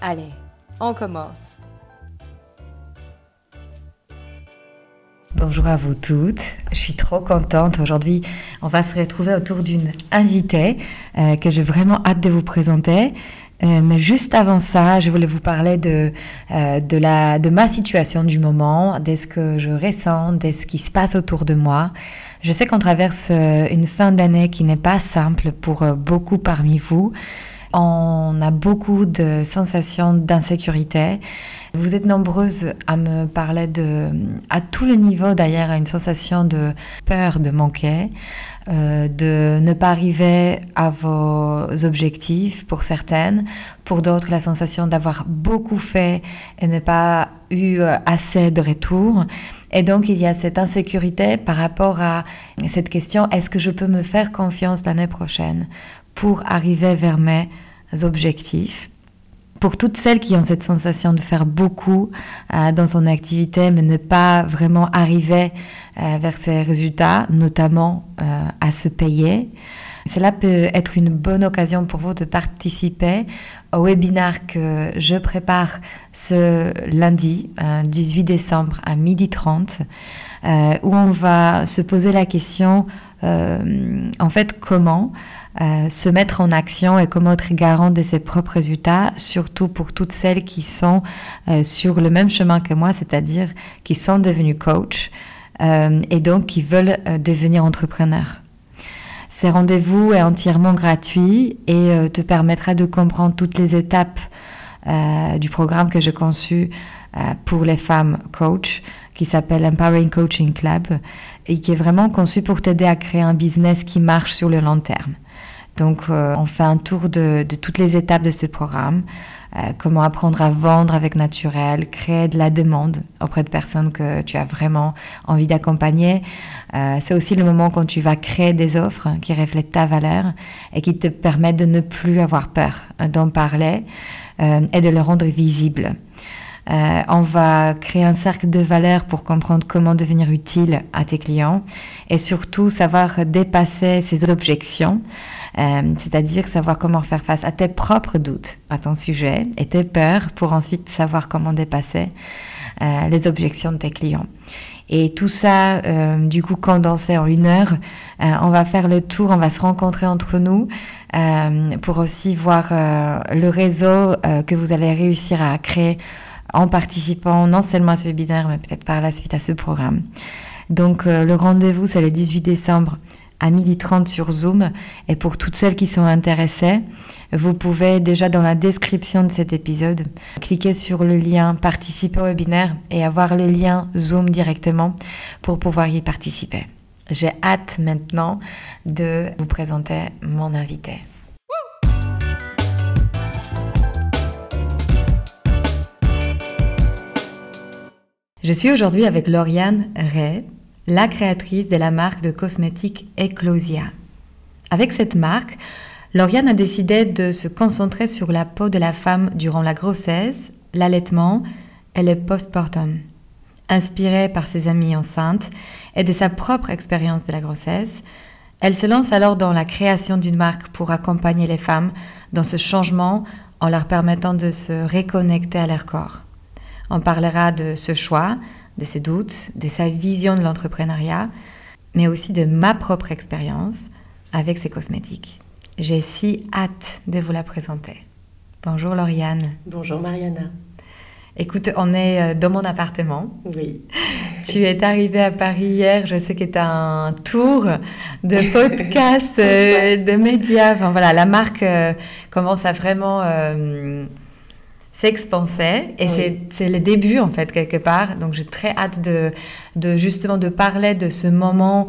Allez, on commence. Bonjour à vous toutes, je suis trop contente. Aujourd'hui, on va se retrouver autour d'une invitée euh, que j'ai vraiment hâte de vous présenter. Euh, mais juste avant ça, je voulais vous parler de, euh, de, la, de ma situation du moment, de ce que je ressens, de ce qui se passe autour de moi. Je sais qu'on traverse une fin d'année qui n'est pas simple pour beaucoup parmi vous. On a beaucoup de sensations d'insécurité. Vous êtes nombreuses à me parler de, à tous les niveaux d'ailleurs, une sensation de peur de manquer, euh, de ne pas arriver à vos objectifs pour certaines, pour d'autres la sensation d'avoir beaucoup fait et ne pas eu assez de retour. Et donc il y a cette insécurité par rapport à cette question, est-ce que je peux me faire confiance l'année prochaine pour arriver vers mes objectifs? Pour toutes celles qui ont cette sensation de faire beaucoup euh, dans son activité, mais ne pas vraiment arriver euh, vers ces résultats, notamment euh, à se payer, cela peut être une bonne occasion pour vous de participer au webinaire que je prépare ce lundi 18 décembre à 12h30 où on va se poser la question en fait comment euh, se mettre en action et comment être garant de ses propres résultats, surtout pour toutes celles qui sont euh, sur le même chemin que moi, c'est-à-dire qui sont devenues coach euh, et donc qui veulent devenir entrepreneurs. Ce rendez-vous est entièrement gratuit et te permettra de comprendre toutes les étapes du programme que j'ai conçu pour les femmes coach qui s'appelle Empowering Coaching Club et qui est vraiment conçu pour t'aider à créer un business qui marche sur le long terme. Donc, euh, on fait un tour de, toutes les étapes de ce programme. Euh, comment apprendre à vendre avec naturel, créer de la demande auprès de personnes que tu as vraiment envie d'accompagner. Euh, c'est aussi le moment quand tu vas créer des offres qui reflètent ta valeur et qui te permettent de ne plus avoir peur d'en parler et de le rendre visible. On va créer un cercle de valeurs pour comprendre comment devenir utile à tes clients et surtout savoir dépasser ces objections euh, c'est-à-dire savoir comment faire face à tes propres doutes à ton sujet et tes peurs pour ensuite savoir comment dépasser euh, les objections de tes clients. Et tout ça, euh, du coup, condensé en une heure, on va faire le tour, on va se rencontrer entre nous pour aussi voir le réseau que vous allez réussir à créer en participant non seulement à ce webinaire, mais peut-être par la suite à ce programme. Donc le rendez-vous, c'est le 18 décembre à 12h30 sur Zoom. Et pour toutes celles qui sont intéressées, vous pouvez déjà dans la description de cet épisode cliquer sur le lien participer au webinaire et avoir le lien Zoom directement pour pouvoir y participer. J'ai hâte maintenant de vous présenter mon invité. Je suis aujourd'hui avec Lauriane Ray, la créatrice de la marque de cosmétiques Eclosia. Avec cette marque, Lauriane a décidé de se concentrer sur la peau de la femme durant la grossesse, l'allaitement et le postpartum. Inspirée par ses amies enceintes et de sa propre expérience de la grossesse, elle se lance alors dans la création d'une marque pour accompagner les femmes dans ce changement en leur permettant de se reconnecter à leur corps. On parlera de ce choix, de ses doutes, de sa vision de l'entrepreneuriat, mais aussi de ma propre expérience avec ces cosmétiques. J'ai si hâte de vous la présenter. Bonjour Lauriane. Bonjour Mariana. Écoute, on est euh, dans mon appartement. Oui. Tu es arrivée à Paris hier, je sais que tu as un tour de podcasts, euh, de médias. Enfin voilà, la marque euh, commence à vraiment s'expanser et c'est le début en fait quelque part. Donc j'ai très hâte de, de, justement de parler de ce moment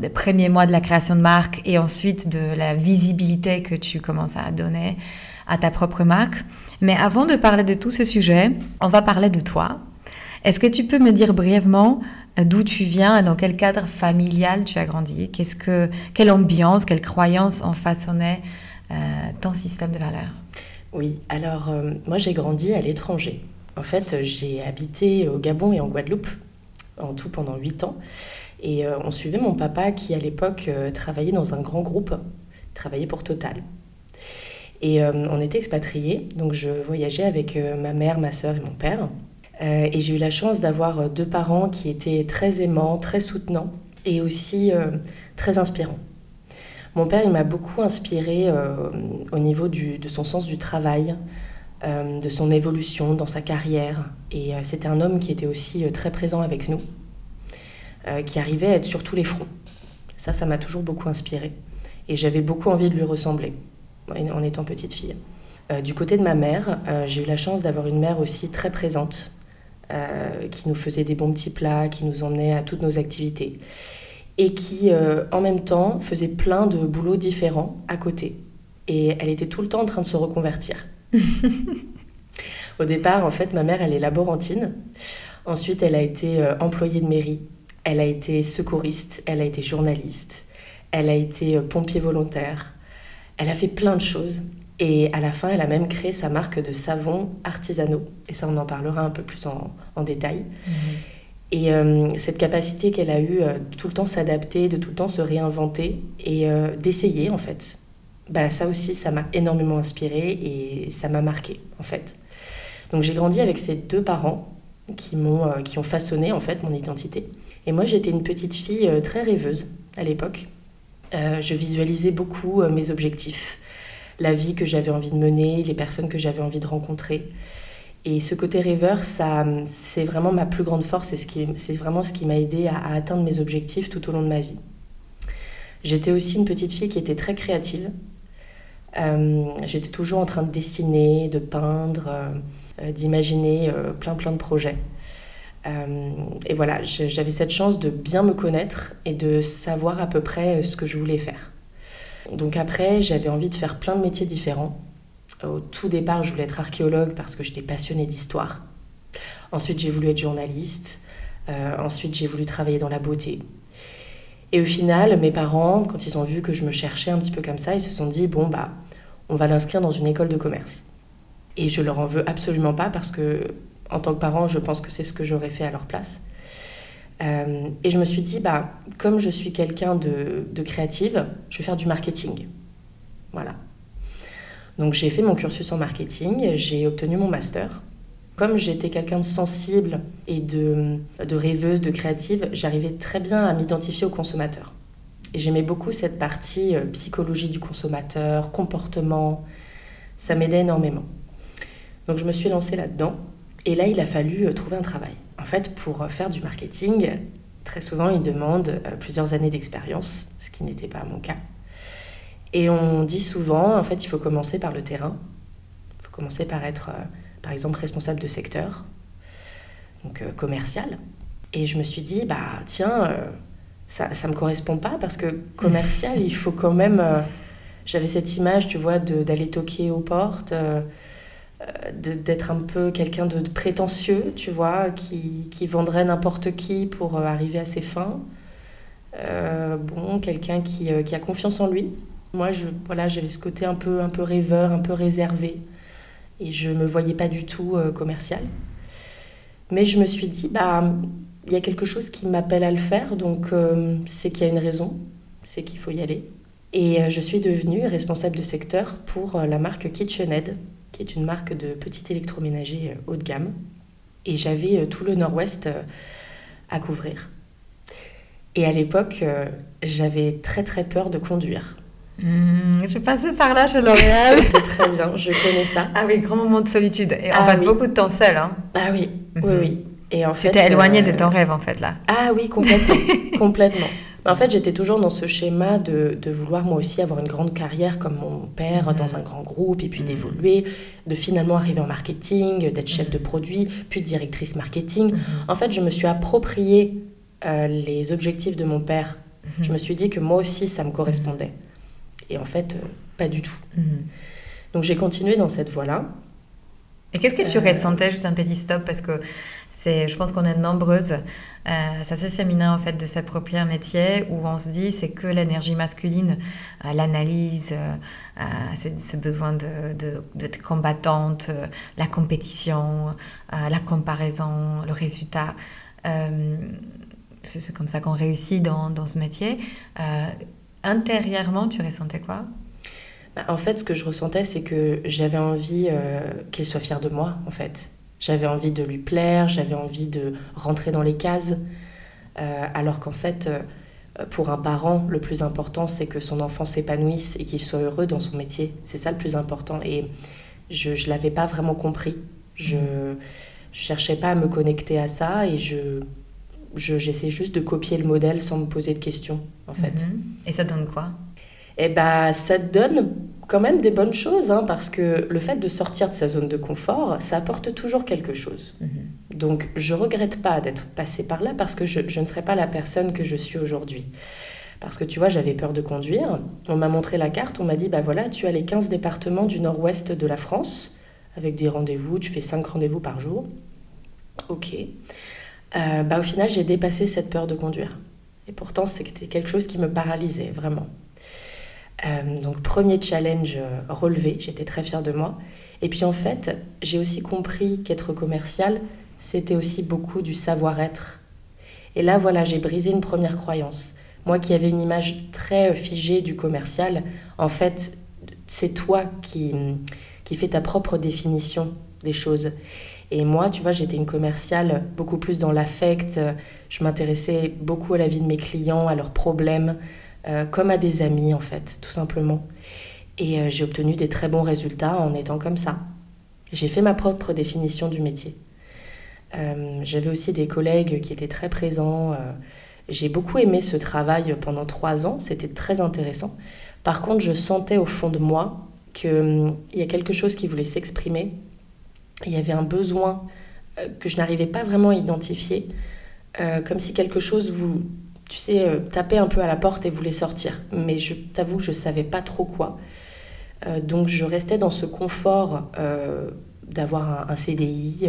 des premiers mois de la création de marque et ensuite de la visibilité que tu commences à donner à ta propre marque. Mais avant de parler de tout ce sujet, on va parler de toi. Est-ce que tu peux me dire brièvement euh, d'où tu viens et dans quel cadre familial tu as grandi? Qu'est-ce que, Quelle ambiance, quelle croyance ont façonné euh, ton système de valeurs? Oui, alors euh, moi j'ai grandi à l'étranger. En fait, j'ai habité au Gabon et en Guadeloupe, en tout pendant 8 ans. Et on suivait mon papa qui à l'époque travaillait dans un grand groupe, travaillait pour Total. Et euh, on était expatriés, donc je voyageais avec euh, ma mère, ma sœur et mon père. Euh, et j'ai eu la chance d'avoir deux parents qui étaient très aimants, très soutenants et aussi très inspirants. Mon père, il m'a beaucoup inspiré au niveau de son sens du travail, de son évolution dans sa carrière. Et c'était un homme qui était aussi très présent avec nous, qui arrivait à être sur tous les fronts. Ça, ça m'a toujours beaucoup inspiré. Et j'avais beaucoup envie de lui ressembler en étant petite fille. Euh, du côté de ma mère, euh, j'ai eu la chance d'avoir une mère aussi très présente, euh, qui nous faisait des bons petits plats, qui nous emmenait à toutes nos activités, et qui, en même temps, faisait plein de boulots différents à côté. Et elle était tout le temps en train de se reconvertir. Au départ, en fait, ma mère, elle est laborantine. Ensuite, elle a été employée de mairie. Elle a été secouriste. Elle a été journaliste. Elle a été pompier volontaire. Elle a fait plein de choses. Et à la fin, elle a même créé sa marque de savons artisanaux. Et ça, on en parlera un peu plus en, détail. Mhm. Et euh, cette capacité qu'elle a eue euh, de tout le temps s'adapter, de tout le temps se réinventer et euh, d'essayer, en fait, bah, ça aussi, ça m'a énormément inspirée et ça m'a marqué, en fait. Donc j'ai grandi avec ces deux parents qui m'ont qui ont façonné, en fait, mon identité. Et moi, j'étais une petite fille très rêveuse à l'époque. Je visualisais beaucoup mes objectifs, la vie que j'avais envie de mener, les personnes que j'avais envie de rencontrer. Et ce côté rêveur, ça, c'est vraiment ma plus grande force et c'est vraiment ce qui m'a aidé à, atteindre mes objectifs tout au long de ma vie. J'étais aussi une petite fille qui était très créative. Euh, j'étais toujours en train de dessiner, de peindre, d'imaginer plein plein de projets. Euh, et voilà, j'avais cette chance de bien me connaître et de savoir à peu près euh, ce que je voulais faire. Donc après, j'avais envie de faire plein de métiers différents. Au tout départ, je voulais être archéologue parce que j'étais passionnée d'histoire. Ensuite, j'ai voulu être journaliste. Euh, ensuite, j'ai voulu travailler dans la beauté. Et au final, mes parents, quand ils ont vu que je me cherchais un petit peu comme ça, ils se sont dit bon bah, on va l'inscrire dans une école de commerce. Et je leur en veux absolument pas parce que en tant que parent, je pense que c'est ce que j'aurais fait à leur place. Euh, et je me suis dit, bah, comme je suis quelqu'un de, de, créative, je vais faire du marketing. Voilà. Donc j'ai fait mon cursus en marketing, j'ai obtenu mon master. Comme j'étais quelqu'un de sensible et de, rêveuse, de créative, j'arrivais très bien à m'identifier au consommateur. Et j'aimais beaucoup cette partie euh, psychologie du consommateur, comportement. Ça m'aidait énormément. Donc je me suis lancée là-dedans. Et là, il a fallu euh, trouver un travail. En fait, pour euh, faire du marketing, très souvent, il demande euh, plusieurs années d'expérience, ce qui n'était pas mon cas. Et on dit souvent, en fait, il faut commencer par le terrain. Il faut commencer par être, par exemple, responsable de secteur, donc commercial. Et je me suis dit, bah tiens, ça ne me correspond pas parce que commercial, il faut quand même... J'avais cette image, tu vois, d'aller toquer aux portes euh, d'être un peu quelqu'un de, prétentieux, tu vois, qui, qui vendrait n'importe qui pour euh, arriver à ses fins. Euh, bon, quelqu'un qui, qui, a confiance en lui. Moi, voilà, j'avais ce côté un peu, rêveur, un peu réservé. Et je me voyais pas du tout commercial. Mais je me suis dit, bah, il y a quelque chose qui m'appelle à le faire, donc c'est qu'il y a une raison, c'est qu'il faut y aller. Et je suis devenue responsable de secteur pour la marque KitchenAid, qui est une marque de petit électroménager euh, haut de gamme. Et j'avais euh, tout le nord-ouest euh, à couvrir. Et à l'époque, j'avais très très peur de conduire. Hmm, j'ai passé par là chez L'Oréal. très bien, je connais ça. Ah oui, grand moment de solitude. Et on ah passe beaucoup de temps seul. Hein. Ah oui, oui, mhm. oui. Et en fait, tu t'es éloigné de ton rêve en fait là. Ah oui, complètement, complètement. En fait, j'étais toujours dans ce schéma de, de, vouloir moi aussi avoir une grande carrière comme mon père dans mhm. un grand groupe et puis mhm. d'évoluer, de finalement arriver en marketing, d'être chef de produit, puis directrice marketing. En fait, je me suis approprié euh, les objectifs de mon père. Je me suis dit que moi aussi ça me correspondait. Et en fait, euh, pas du tout. Donc j'ai continué dans cette voie-là. Et qu'est-ce que tu euh, ressentais, juste un petit stop, parce que c'est, je pense qu'on est nombreuses, euh, c'est assez féminin en fait de s'approprier un métier où on se dit c'est que l'énergie masculine, euh, l'analyse, ce besoin de, de, d'être combattante, la compétition, la comparaison, le résultat. c'est comme ça qu'on réussit dans, dans ce métier. Intérieurement, tu ressentais quoi? Bah, en fait, ce que je ressentais, c'est que j'avais envie euh, qu'il soit fier de moi, en fait. J'avais envie de lui plaire, j'avais envie de rentrer dans les cases. Euh, alors qu'en fait, euh, pour un parent, le plus important, c'est que son enfant s'épanouisse et qu'il soit heureux dans son métier. C'est ça le plus important. Et je ne l'avais pas vraiment compris. Je ne cherchais pas à me connecter à ça et je j'essaie juste de copier le modèle sans me poser de questions, en fait. Mhm. Et ça donne quoi? Eh ben, ça donne quand même des bonnes choses, hein, parce que le fait de sortir de sa zone de confort, ça apporte toujours quelque chose. Mhm. Donc, je regrette pas d'être passée par là, parce que je, je, ne serais pas la personne que je suis aujourd'hui. Parce que tu vois, j'avais peur de conduire. On m'a montré la carte, on m'a dit, bah voilà, tu as les 15 départements du nord-ouest de la France, avec des rendez-vous, tu fais 5 rendez-vous par jour. Ok. Euh, bah, au final, j'ai dépassé cette peur de conduire. Et pourtant, c'était quelque chose qui me paralysait, vraiment. Euh, donc premier challenge euh, relevé, j'étais très fière de moi. Et puis en fait, j'ai aussi compris qu'être commercial, c'était aussi beaucoup du savoir-être. Et là, voilà, j'ai brisé une première croyance. Moi qui avais une image très figée du commercial, en fait, c'est toi qui, qui fais ta propre définition des choses. Et moi, tu vois, j'étais une commerciale beaucoup plus dans l'affect. Je m'intéressais beaucoup à la vie de mes clients, à leurs problèmes, euh, comme à des amis en fait, tout simplement. Et euh, j'ai obtenu des très bons résultats en étant comme ça. J'ai fait ma propre définition du métier. Euh, j'avais aussi des collègues qui étaient très présents. j'ai beaucoup aimé ce travail pendant trois ans, c'était très intéressant. Par contre, je sentais au fond de moi qu'il hum, y a quelque chose qui voulait s'exprimer. Il y avait un besoin que je n'arrivais pas vraiment à identifier, comme si quelque chose vous, tu sais, euh, taper un peu à la porte et voulait sortir. Mais je t'avoue que je ne savais pas trop quoi. Euh, donc je restais dans ce confort euh, d'avoir un, CDI.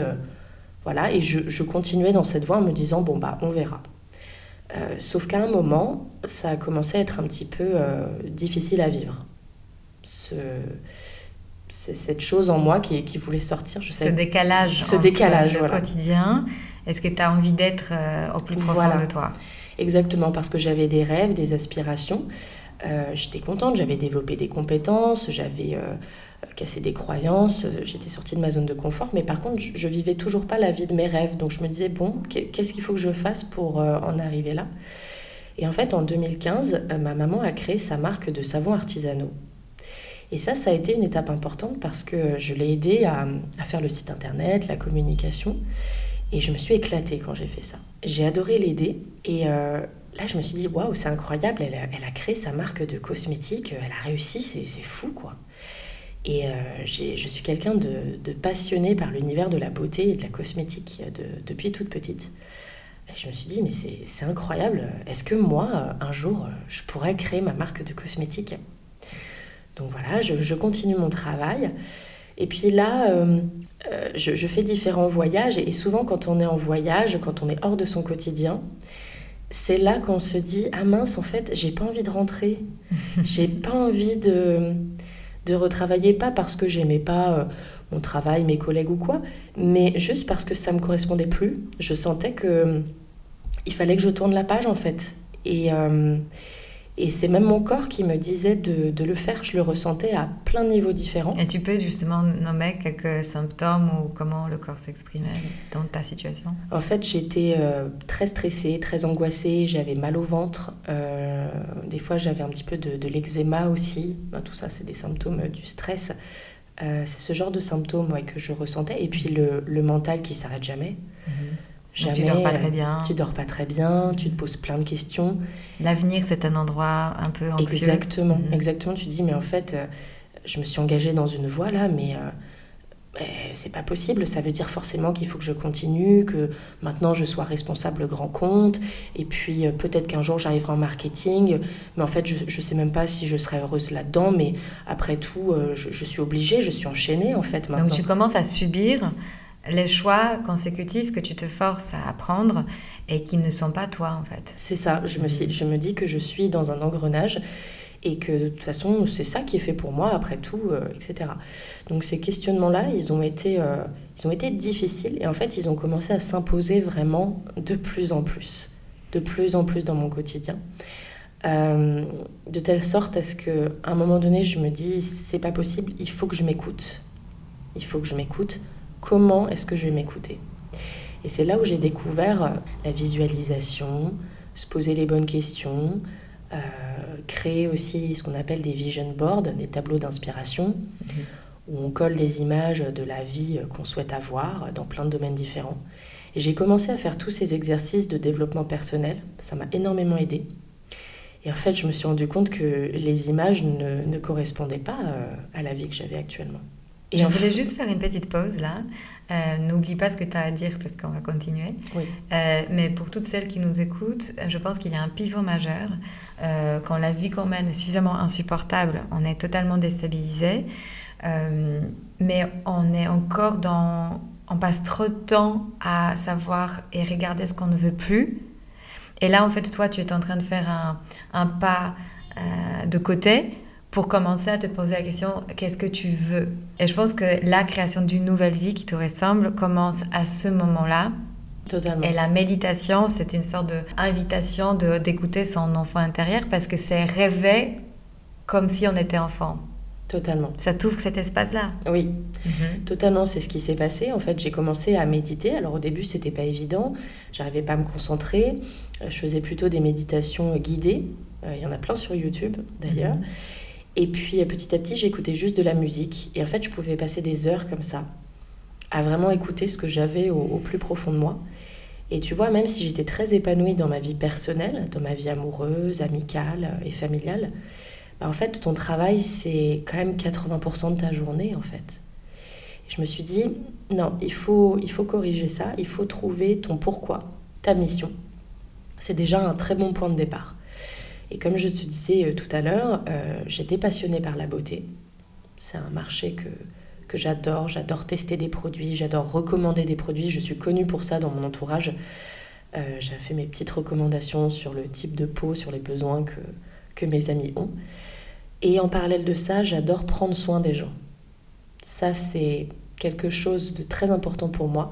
voilà, et je, je, continuais dans cette voie en me disant, bon, bah, on verra. sauf qu'à un moment, ça a commencé à être un petit peu difficile à vivre. Ce, cette chose en moi qui, qui voulait sortir. Je sais, ce décalage. Ce décalage, le quotidien. Est-ce que tu as envie d'être au plus profond de toi Exactement, parce que j'avais des rêves, des aspirations. Euh, j'étais contente, j'avais développé des compétences, j'avais euh, cassé des croyances, j'étais sortie de ma zone de confort, mais par contre, je, vivais toujours pas la vie de mes rêves. Donc je me disais, bon, qu'est-ce qu'il faut que je fasse pour euh, en arriver là? Et en fait, en 2015, ma maman a créé sa marque de savons artisanaux. Et ça, ça a été une étape importante parce que je l'ai aidée à, faire le site internet, la communication. Et je me suis éclatée quand j'ai fait ça. J'ai adoré l'aider. Et euh, là, je me suis dit, waouh, c'est incroyable. Elle a, créé sa marque de cosmétiques. Elle a réussi. C'est fou, quoi. Et euh, je suis quelqu'un de, passionné par l'univers de la beauté et de la cosmétique de, depuis toute petite. Et je me suis dit, mais c'est incroyable. Est-ce que moi, un jour, je pourrais créer ma marque de cosmétiques? Donc voilà, je, je, continue mon travail. Et puis là, euh, euh, je, fais différents voyages et souvent quand on est en voyage, quand on est hors de son quotidien, c'est là qu'on se dit ah mince en fait j'ai pas envie de rentrer, j'ai pas envie de de retravailler pas parce que j'aimais pas euh, mon travail, mes collègues ou quoi, mais juste parce que ça me correspondait plus. Je sentais que il fallait que je tourne la page en fait et Et c'est même mon corps qui me disait de, de, le faire. Je le ressentais à plein de niveaux différents. Et tu peux justement nommer quelques symptômes ou comment le corps s'exprimait dans ta situation? En fait, j'étais euh, très stressée, très angoissée. J'avais mal au ventre. Euh, des fois, j'avais un petit peu de, de l'eczéma aussi. tout ça, c'est des symptômes du stress. Euh, c'est ce genre de symptômes ouais, que je ressentais. Et puis le, le mental qui s'arrête jamais. Mhm. Jamais, tu dors pas très bien. Tu dors pas très bien, tu te poses plein de questions. L'avenir, c'est un endroit un peu anxieux. Exactement, mhm. exactement. Tu dis, mais en fait, euh, je me suis engagée dans une voie là, mais euh, c'est pas possible. Ça veut dire forcément qu'il faut que je continue, que maintenant je sois responsable grand compte, et puis euh, peut-être qu'un jour j'arriverai en marketing, mais en fait je, je sais même pas si je serai heureuse là-dedans, mais après tout, je, je, suis obligée, je suis enchaînée en fait maintenant. Donc tu commences à subir les choix consécutifs que tu te forces à apprendre et qui ne sont pas toi en fait. C'est ça, je me, dis que je suis dans un engrenage et que de toute façon c'est ça qui est fait pour moi après tout, euh, etc. Donc ces questionnements-là, ils, ont été, euh, ils ont été difficiles et en fait ils ont commencé à s'imposer vraiment de plus en plus, de plus en plus dans mon quotidien. Euh, de telle sorte à ce qu'à un moment donné je me dis c'est pas possible, il faut que je m'écoute. Il faut que je m'écoute comment est-ce que je vais m'écouter Et c'est là où j'ai découvert euh, la visualisation, se poser les bonnes questions, euh, créer aussi ce qu'on appelle des vision boards, des tableaux d'inspiration, mhm. où on colle des images de la vie qu'on souhaite avoir dans plein de domaines différents. Et j'ai commencé à faire tous ces exercices de développement personnel, ça m'a énormément aidé. Et en fait, je me suis rendu compte que les images ne, ne correspondaient pas euh, à la vie que j'avais actuellement. Et je voulais juste faire une petite pause là. Euh, n'oublie pas ce que tu as à dire parce qu'on va continuer. Oui. Euh, mais pour toutes celles qui nous écoutent, je pense qu'il y a un pivot majeur. Euh, quand la vie qu'on mène est suffisamment insupportable, on est totalement déstabilisé. mais on est encore dans... On passe trop de temps à savoir et regarder ce qu'on ne veut plus. Et là, en fait, toi, tu es en train de faire un, un pas de côté pour commencer à te poser la question qu'est-ce que tu veux? Et je pense que la création d'une nouvelle vie qui te ressemble commence à ce moment-là. Totalement. Et la méditation, c'est une sorte d'invitation d'écouter son enfant intérieur parce que c'est rêver comme si on était enfant. Totalement. Ça t'ouvre cet espace-là? Oui, mhm. totalement. C'est ce qui s'est passé. En fait, j'ai commencé à méditer. Alors au début, c'était pas évident. J'arrivais pas à me concentrer. Euh, je faisais plutôt des méditations guidées. Euh, il y en a plein sur YouTube, d'ailleurs. Mhm. Et puis petit à petit, j'écoutais juste de la musique. Et en fait, je pouvais passer des heures comme ça, à vraiment écouter ce que j'avais au, plus profond de moi. Et tu vois, même si j'étais très épanouie dans ma vie personnelle, dans ma vie amoureuse, amicale et familiale, bah en fait, ton travail, c'est quand même 80% de ta journée, en fait. Et je me suis dit, non, il faut, il faut corriger ça, il faut trouver ton pourquoi, ta mission. C'est déjà un très bon point de départ. Et comme je te disais euh, tout à l'heure, euh, j'étais passionnée par la beauté. C'est un marché que, que j'adore. J'adore tester des produits, j'adore recommander des produits. Je suis connue pour ça dans mon entourage. Euh, j'ai fait mes petites recommandations sur le type de peau, sur les besoins que, que mes amis ont. Et en parallèle de ça, j'adore prendre soin des gens. Ça, c'est quelque chose de très important pour moi.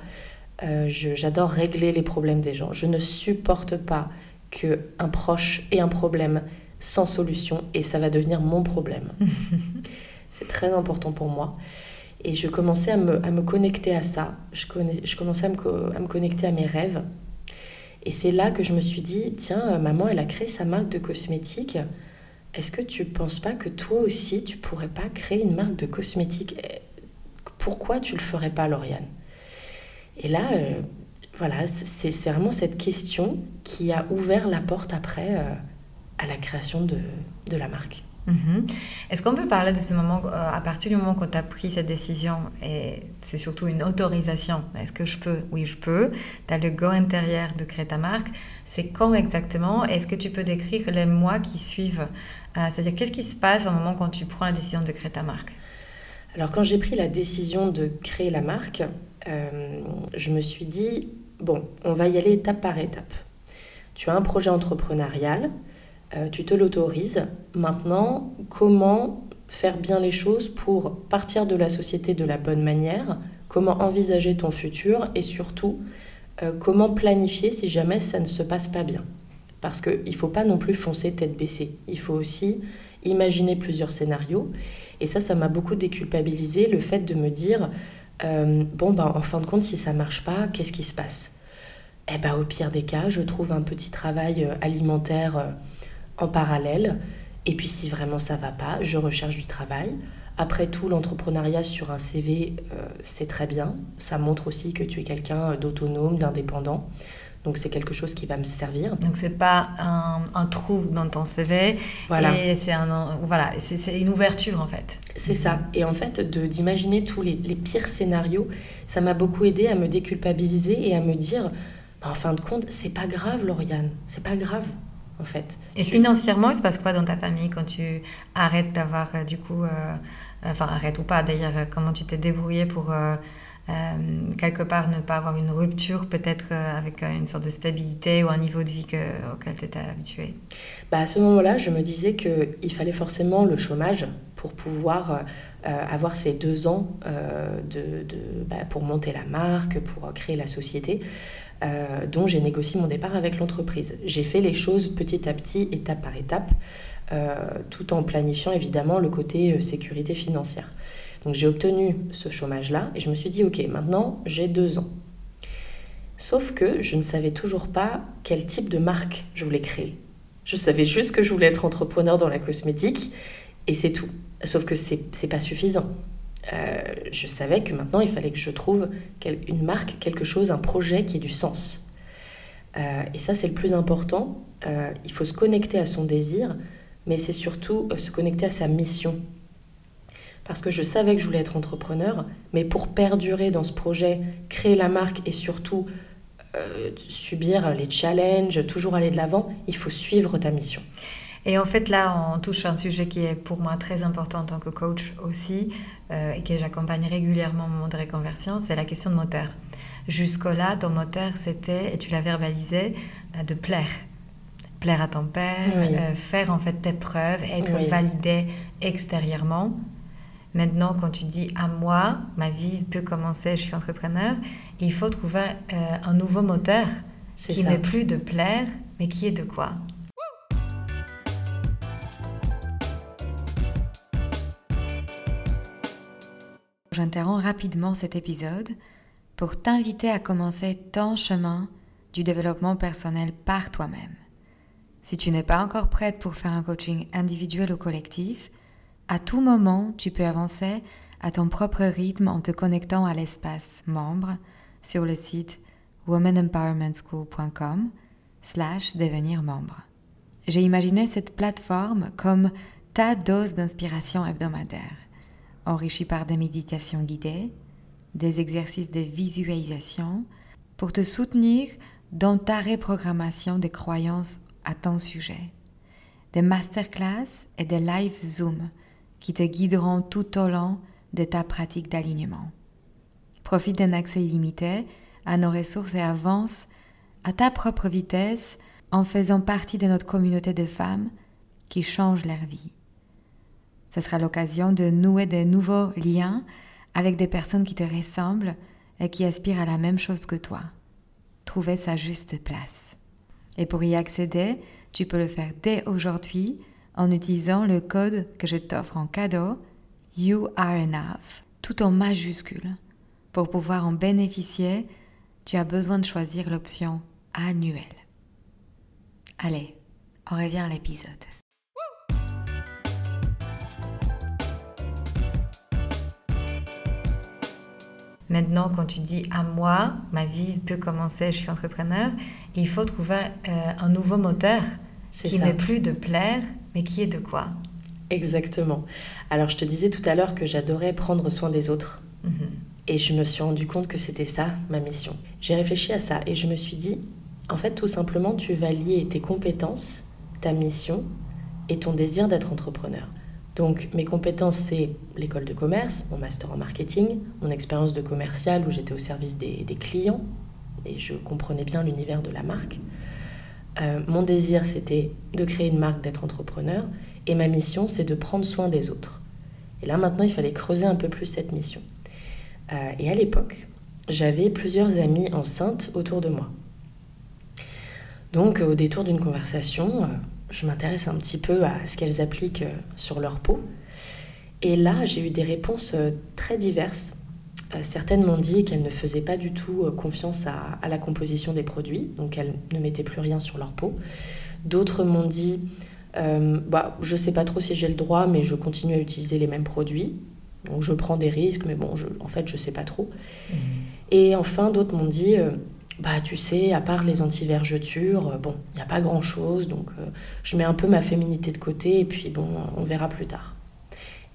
j'adore régler les problèmes des gens. Je ne supporte pas qu'un proche ait un problème sans solution et ça va devenir mon problème. c'est très important pour moi. Et je commençais à me, à me connecter à ça. Je, connais, je commençais à me, à me, connecter à mes rêves. Et c'est là que je me suis dit, tiens, maman, elle a créé sa marque de cosmétiques. Est-ce que tu ne penses pas que toi aussi, tu pourrais pas créer une marque de cosmétiques? Pourquoi tu le ferais pas, Lauriane? Et là, euh, voilà, c'est vraiment cette question qui a ouvert la porte après euh, à la création de, de la marque. Mhm. Est-ce qu'on peut parler de ce moment, euh, à partir du moment où tu as pris cette décision, et c'est surtout une autorisation, est-ce que je peux? Oui, je peux. Tu as le go intérieur de créer ta marque. C'est quand exactement? Est-ce que tu peux décrire les mois qui suivent? Euh, C'est-à-dire, qu'est-ce qui se passe au moment quand tu prends la décision de créer ta marque? Alors, quand j'ai pris la décision de créer la marque, je me suis dit, Bon, on va y aller étape par étape. Tu as un projet entrepreneurial, euh, tu te l'autorises. Maintenant, comment faire bien les choses pour partir de la société de la bonne manière? Comment envisager ton futur? Et surtout, euh, comment planifier si jamais ça ne se passe pas bien? Parce qu'il ne faut pas non plus foncer tête baissée. Il faut aussi imaginer plusieurs scénarios. Et ça, ça m'a beaucoup déculpabilisé, le fait de me dire, euh, bon, ben, en fin de compte, si ça marche pas, qu'est-ce qui se passe? Eh ben, au pire des cas, je trouve un petit travail euh, alimentaire euh, en parallèle. Et puis si vraiment ça va pas, je recherche du travail. Après tout, l'entrepreneuriat sur un CV, c'est très bien. Ça montre aussi que tu es quelqu'un d'autonome, d'indépendant. Donc c'est quelque chose qui va me servir. Donc c'est pas un, trou dans ton CV. Voilà. Et c'est un voilà, c'est une ouverture en fait. C'est ça. Et en fait, d'imaginer tous les, les, pires scénarios, ça m'a beaucoup aidé à me déculpabiliser et à me dire, en fin de compte, c'est pas grave, Lauriane. C'est pas grave. En fait. Et financièrement, il se passe quoi dans ta famille quand tu arrêtes d'avoir euh, du coup, euh, enfin arrête ou pas d'ailleurs, comment tu t'es débrouillé pour euh, euh, quelque part ne pas avoir une rupture peut-être euh, avec euh, une sorte de stabilité ou un niveau de vie auquel tu étais habitué bah À ce moment-là, je me disais qu'il fallait forcément le chômage pour pouvoir avoir ces deux ans de, de bah, pour monter la marque, pour créer la société. Dont j'ai négocié mon départ avec l'entreprise. J'ai fait les choses petit à petit, étape par étape, tout en planifiant évidemment le côté sécurité financière. Donc j'ai obtenu ce chômage-là et je me suis dit, ok, maintenant j'ai deux ans. Sauf que je ne savais toujours pas quel type de marque je voulais créer. Je savais juste que je voulais être entrepreneur dans la cosmétique et c'est tout. Sauf que c'est pas suffisant. Euh, je savais que maintenant il fallait que je trouve une marque, quelque chose, un projet qui ait du sens. Euh, et ça c'est le plus important. Euh, il faut se connecter à son désir, mais c'est surtout se connecter à sa mission parce que je savais que je voulais être entrepreneur, mais pour perdurer dans ce projet, créer la marque et surtout subir les challenges, toujours aller de l'avant, il faut suivre ta mission. Et en fait, là, on touche un sujet qui est pour moi très important en tant que coach aussi, euh, et que j'accompagne régulièrement au moment de réconversion, c'est la question de moteur. Jusque-là, ton moteur, c'était, et tu l'as verbalisé, euh, de plaire. Plaire à ton père, faire en fait tes preuves, être validé extérieurement. Maintenant, quand tu dis à moi, ma vie peut commencer, je suis entrepreneur, il faut trouver euh, un nouveau moteur qui n'est plus de plaire, mais qui est de quoi? J'interromps rapidement cet épisode pour t'inviter à commencer ton chemin du développement personnel par toi-même. Si tu n'es pas encore prête pour faire un coaching individuel ou collectif, à tout moment, tu peux avancer à ton propre rythme en te connectant à l'espace membre sur le site womanempowermentschool.com slash devenir membre. J'ai imaginé cette plateforme comme ta dose d'inspiration hebdomadaire, enrichie par des méditations guidées, des exercices de visualisation, pour te soutenir dans ta reprogrammation des croyances à ton sujet, des masterclass et des live Zoom qui te guideront tout au long de ta pratique d'alignement. Profite d'un accès illimité à nos ressources et avance à ta propre vitesse en faisant partie de notre communauté de femmes qui changent leur vie. Ce sera l'occasion de nouer de nouveaux liens avec des personnes qui te ressemblent et qui aspirent à la même chose que toi. Trouver sa juste place. Et pour y accéder, tu peux le faire dès aujourd'hui en utilisant le code que je t'offre en cadeau, You Are Enough, tout en majuscule. Pour pouvoir en bénéficier, tu as besoin de choisir l'option annuelle. Allez, on revient à l'épisode. Maintenant, quand tu dis à moi, ma vie peut commencer, je suis entrepreneur, il faut trouver euh, un nouveau moteur qui n'est plus de plaire, mais qui est de quoi? Exactement. Alors je te disais tout à l'heure que j'adorais prendre soin des autres. Mhm. Et je me suis rendu compte que c'était ça ma mission. J'ai réfléchi à ça et je me suis dit, en fait tout simplement tu vas lier tes compétences, ta mission et ton désir d'être entrepreneur. Donc mes compétences, c'est l'école de commerce, mon master en marketing, mon expérience de commercial où j'étais au service des, clients et je comprenais bien l'univers de la marque. Euh, mon désir, c'était de créer une marque, d'être entrepreneur. Et ma mission, c'est de prendre soin des autres. Et là, maintenant, il fallait creuser un peu plus cette mission. Euh, et à l'époque, j'avais plusieurs amies enceintes autour de moi. Donc au détour d'une conversation, je m'intéresse un petit peu à ce qu'elles appliquent sur leur peau. Et là, j'ai eu des réponses très diverses. Certaines m'ont dit qu'elles ne faisaient pas du tout confiance à, à, la composition des produits, donc elles ne mettaient plus rien sur leur peau. D'autres m'ont dit euh, bah, je ne sais pas trop si j'ai le droit, mais je continue à utiliser les mêmes produits. Donc je prends des risques, mais bon, je, en fait, je ne sais pas trop. Mmh. Et enfin, d'autres m'ont dit, euh, bah tu sais, à part les anti-vergetures, euh, bon, il n'y a pas grand-chose, donc je mets un peu ma féminité de côté, et puis bon, on verra plus tard.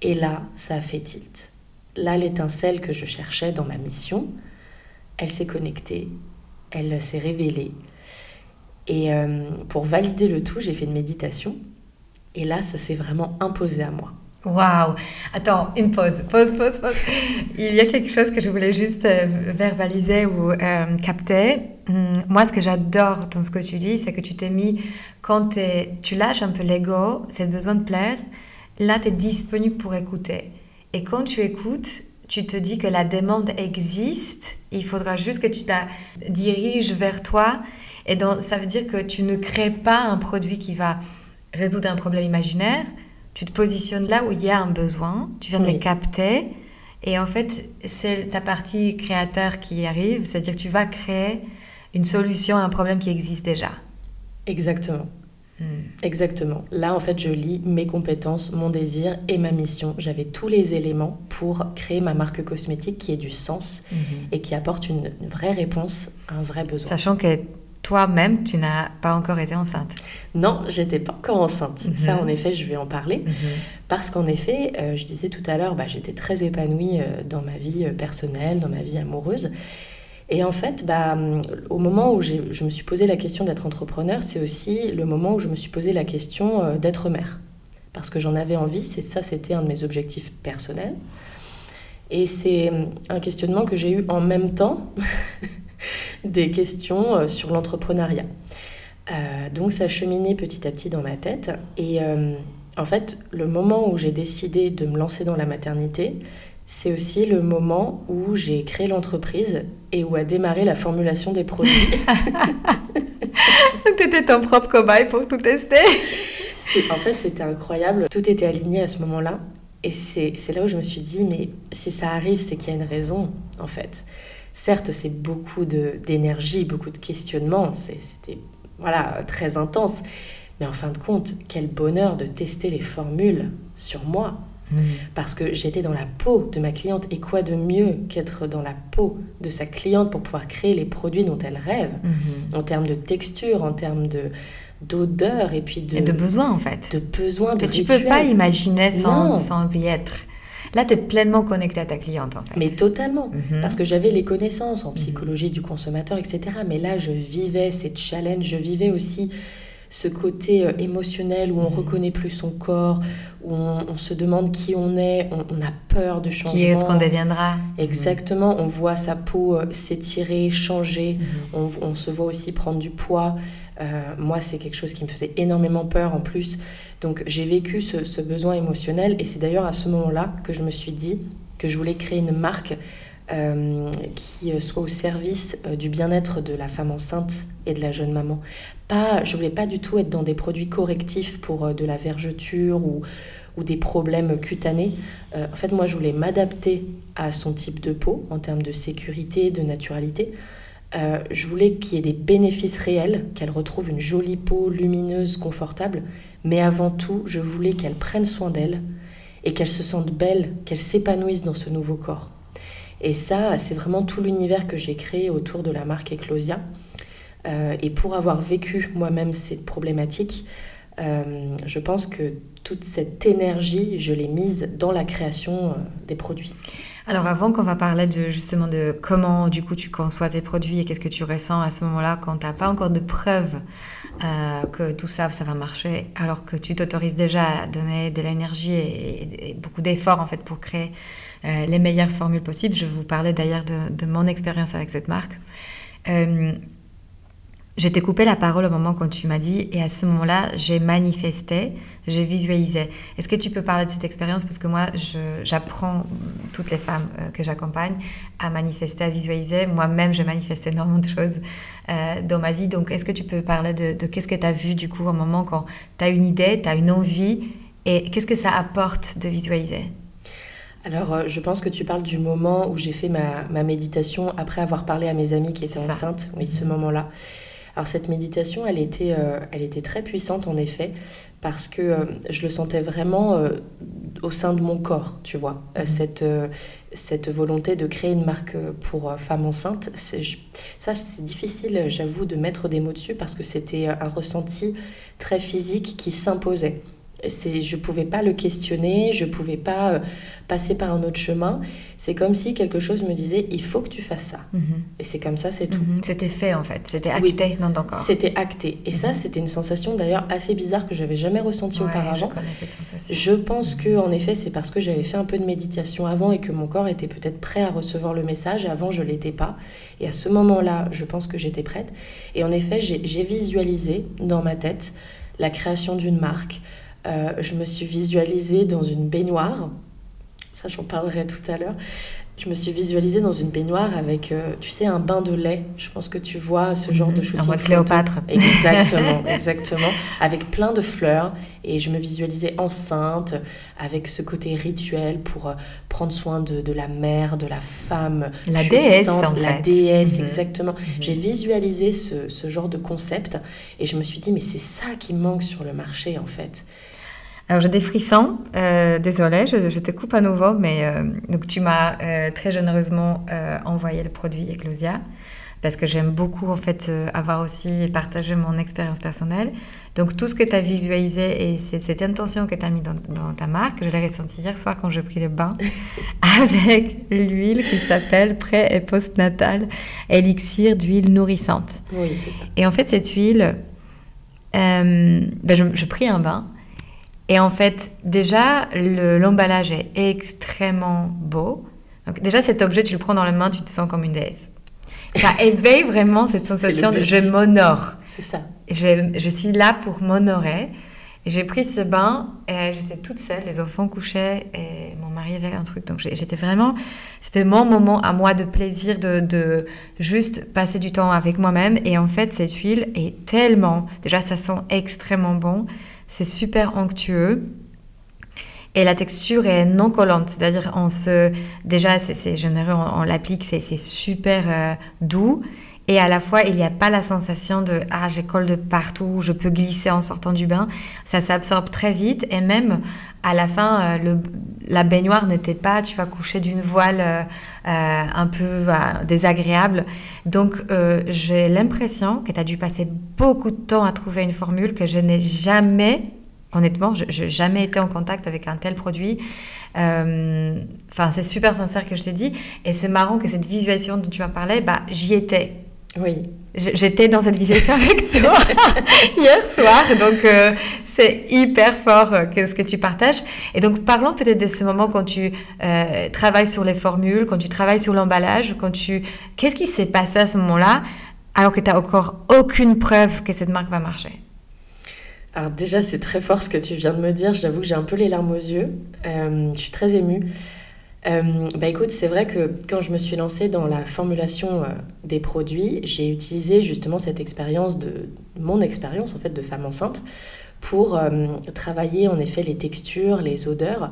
Et là, ça a fait tilt. Là, l'étincelle que je cherchais dans ma mission, elle s'est connectée, elle s'est révélée. Et pour valider le tout, j'ai fait une méditation et là, ça s'est vraiment imposé à moi. Waouh Attends, une pause, pause, pause, pause. Il y a quelque chose que je voulais juste euh, verbaliser ou euh, capter. Hum, moi, ce que j'adore dans ce que tu dis, c'est que tu t'es mis, quand tu lâches un peu l'ego, c'est le besoin de plaire, là, tu es disponible pour écouter. Et quand tu écoutes, tu te dis que la demande existe, il faudra juste que tu la diriges vers toi. Et donc, ça veut dire que tu ne crées pas un produit qui va résoudre un problème imaginaire, tu te positionnes là où il y a un besoin, tu viens de le capter, et en fait, c'est ta partie créateur qui arrive, c'est-à-dire que tu vas créer une solution à un problème qui existe déjà. Exactement. Hmm. Exactement. Là, en fait, je lis mes compétences, mon désir et ma mission. J'avais tous les éléments pour créer ma marque cosmétique qui ait du sens mhm. et qui apporte une vraie réponse à un vrai besoin. Sachant que toi-même, tu n'as pas encore été enceinte. Non, j'étais pas encore enceinte. Mhm. Ça, en effet, je vais en parler. Mhm. Parce qu'en effet, euh, je disais tout à l'heure, bah, j'étais très épanouie euh, dans ma vie euh, personnelle, dans ma vie amoureuse. Et en fait, bah, au moment où je me suis posé la question d'être entrepreneur, c'est aussi le moment où je me suis posé la question d'être mère. Parce que j'en avais envie, c'est ça, c'était un de mes objectifs personnels. Et c'est un questionnement que j'ai eu en même temps des questions euh, sur l'entrepreneuriat. Euh, donc ça cheminait petit à petit dans ma tête. Et euh, en fait, le moment où j'ai décidé de me lancer dans la maternité, c'est aussi le moment où j'ai créé l'entreprise et où a démarré la formulation des produits. tu étais ton propre cobaye pour tout tester En fait, c'était incroyable. Tout était aligné à ce moment-là. Et c'est là où je me suis dit, mais si ça arrive, c'est qu'il y a une raison, en fait. Certes, c'est beaucoup d'énergie, beaucoup de questionnements, c'était voilà, très intense. Mais en fin de compte, quel bonheur de tester les formules sur moi. Mmh. Parce que j'étais dans la peau de ma cliente. Et quoi de mieux qu'être dans la peau de sa cliente pour pouvoir créer les produits dont elle rêve, mmh. en termes de texture, en termes de d'odeur et puis de... Et de besoin en fait. De besoin, de Tu ne peux pas imaginer sans, sans y être. Là, tu es pleinement connecté à ta cliente, en fait. Mais totalement. Mhm. Parce que j'avais les connaissances en psychologie du consommateur, etc. Mais là, je vivais ces challenges, je vivais aussi ce côté euh, émotionnel où on mhm. reconnaît plus son corps, où on, se demande qui on est, on, a peur du changement. Qui est-ce qu'on deviendra Exactement, on voit sa peau euh, s'étirer, changer, mhm. on, se voit aussi prendre du poids. Euh, moi, c'est quelque chose qui me faisait énormément peur en plus. Donc j'ai vécu ce, besoin émotionnel et c'est d'ailleurs à ce moment-là que je me suis dit que je voulais créer une marque euh, qui soit au service euh, du bien-être de la femme enceinte et de la jeune maman. Pas, je voulais pas du tout être dans des produits correctifs pour euh, de la vergeture ou, ou des problèmes cutanés. en fait, moi, je voulais m'adapter à son type de peau en termes de sécurité, de naturalité. je voulais qu'il y ait des bénéfices réels, qu'elle retrouve une jolie peau lumineuse, confortable, mais avant tout, je voulais qu'elle prenne soin d'elle et qu'elle se sente belle, qu'elle s'épanouisse dans ce nouveau corps. Et ça, c'est vraiment tout l'univers que j'ai créé autour de la marque Eclosia. Euh, et pour avoir vécu moi-même cette problématique, euh, je pense que toute cette énergie, je l'ai mise dans la création euh, des produits. Alors avant qu'on va parler de justement de comment du coup tu conçois tes produits et qu'est-ce que tu ressens à ce moment-là quand tu n'as pas encore de preuves que tout ça, ça va marcher, alors que tu t'autorises déjà à donner de l'énergie et, beaucoup d'efforts en fait pour créer euh, les meilleures formules possibles. Je vous parlais d'ailleurs de, mon expérience avec cette marque. Euh, Je t'ai coupé la parole au moment quand tu m'as dit, et à ce moment-là, j'ai manifesté, j'ai visualisé. Est-ce que tu peux parler de cette expérience? Parce que moi, j'apprends toutes les femmes euh, que j'accompagne à manifester, à visualiser. Moi-même, je manifeste énormément de choses dans ma vie. Donc, est-ce que tu peux parler de, de qu'est-ce que tu as vu du coup au moment quand tu as une idée, tu as une envie, et qu'est-ce que ça apporte de visualiser? Alors, euh, je pense que tu parles du moment où j'ai fait ma, ma, méditation après avoir parlé à mes amis qui étaient enceintes. Oui, ce mhm. moment-là. Alors, cette méditation, elle était, euh, elle était très puissante, en effet, parce que euh, je le sentais vraiment au sein de mon corps, tu vois. Mhm. cette, cette volonté de créer une marque pour femmes enceintes, ça, c'est difficile, j'avoue, de mettre des mots dessus parce que c'était un ressenti très physique qui s'imposait c'est je pouvais pas le questionner je pouvais pas euh, passer par un autre chemin. C'est comme si quelque chose me disait il faut que tu fasses ça. Mhm. et c'est comme ça c'est tout. Mhm. c'était fait en fait. C'était acté dans ton corps. C'était acté. Et ça mhm. c'était une sensation d'ailleurs assez bizarre que j'avais jamais ressentie auparavant. je connais cette sensation. Je pense que en effet c'est parce que j'avais fait un peu de méditation avant et que mon corps était peut-être prêt à recevoir le message. Avant je l'étais pas. Et à ce moment là je pense que j'étais prête. Et en effet j'ai visualisé dans ma tête la création d'une marque euh, je me suis visualisée dans une baignoire. Ça, j'en parlerai tout à l'heure. Je me suis visualisée dans une baignoire avec, euh, tu sais, un bain de lait. Je pense que tu vois ce genre de mhm. shooting. En mode Cléopâtre. Exactement, exactement. Avec plein de fleurs. Et je me visualisais enceinte, avec ce côté rituel pour euh, prendre soin de, de, la mère, de la femme. La déesse, en La déesse, mhm. exactement. Mhm. J'ai visualisé ce, ce genre de concept. Et je me suis dit, mais c'est ça qui manque sur le marché, en fait. Alors j'ai des frissons, euh, désolée, je, te coupe à nouveau, mais euh, donc tu m'as euh, très généreusement euh, envoyé le produit Eclosia parce que j'aime beaucoup en fait avoir aussi partagé mon expérience personnelle. Donc tout ce que tu as visualisé et cette intention que tu as mis dans, ta marque, je l'ai ressenti hier soir quand j'ai pris le bain avec l'huile qui s'appelle pré et post-natal élixir d'huile nourrissante. Oui, c'est ça. Et en fait cette huile, ben, je, je pris un bain et en fait, déjà, l'emballage est extrêmement beau. Donc déjà, cet objet, tu le prends dans la main, tu te sens comme une déesse. Ça éveille vraiment cette sensation de je m'honore. C'est ça. Je, je, suis là pour m'honorer. J'ai pris ce bain et j'étais toute seule, les enfants couchaient et mon mari avait un truc. Donc j'étais vraiment, c'était mon moment à moi de plaisir, de, de juste passer du temps avec moi-même. Et en fait, cette huile est tellement, déjà ça sent extrêmement bon. C'est super onctueux. Et la texture est non collante, c'est-à-dire on se, déjà c'est généreux, on, l'applique, c'est super euh, doux. Et à la fois, il n'y a pas la sensation de ah j'ai colle de partout, je peux glisser en sortant du bain. Ça s'absorbe très vite et même à la fin, euh, la baignoire n'était pas, tu vas coucher d'une voile euh, un peu désagréable. Donc j'ai l'impression que tu as dû passer beaucoup de temps à trouver une formule que je n'ai jamais honnêtement, je n'ai jamais été en contact avec un tel produit. Enfin, c'est super sincère que je t'ai dit. Et c'est marrant que cette visualisation dont tu m'as parlé, bah, j'y étais. Oui. J'étais dans cette visualisation avec toi hier soir, donc euh, c'est hyper fort euh, ce que tu partages. Et donc parlons peut-être de ce moment quand tu euh, travailles sur les formules, quand tu travailles sur l'emballage, quand tu... Qu'est-ce qui s'est passé à ce moment-là alors que tu n'as encore aucune preuve que cette marque va marcher? Alors déjà, c'est très fort ce que tu viens de me dire. J'avoue que j'ai un peu les larmes aux yeux. je suis très émue. Euh, bah écoute, c'est vrai que quand je me suis lancée dans la formulation euh, des produits, j'ai utilisé justement cette expérience de mon expérience en fait de femme enceinte pour euh, travailler en effet les textures, les odeurs.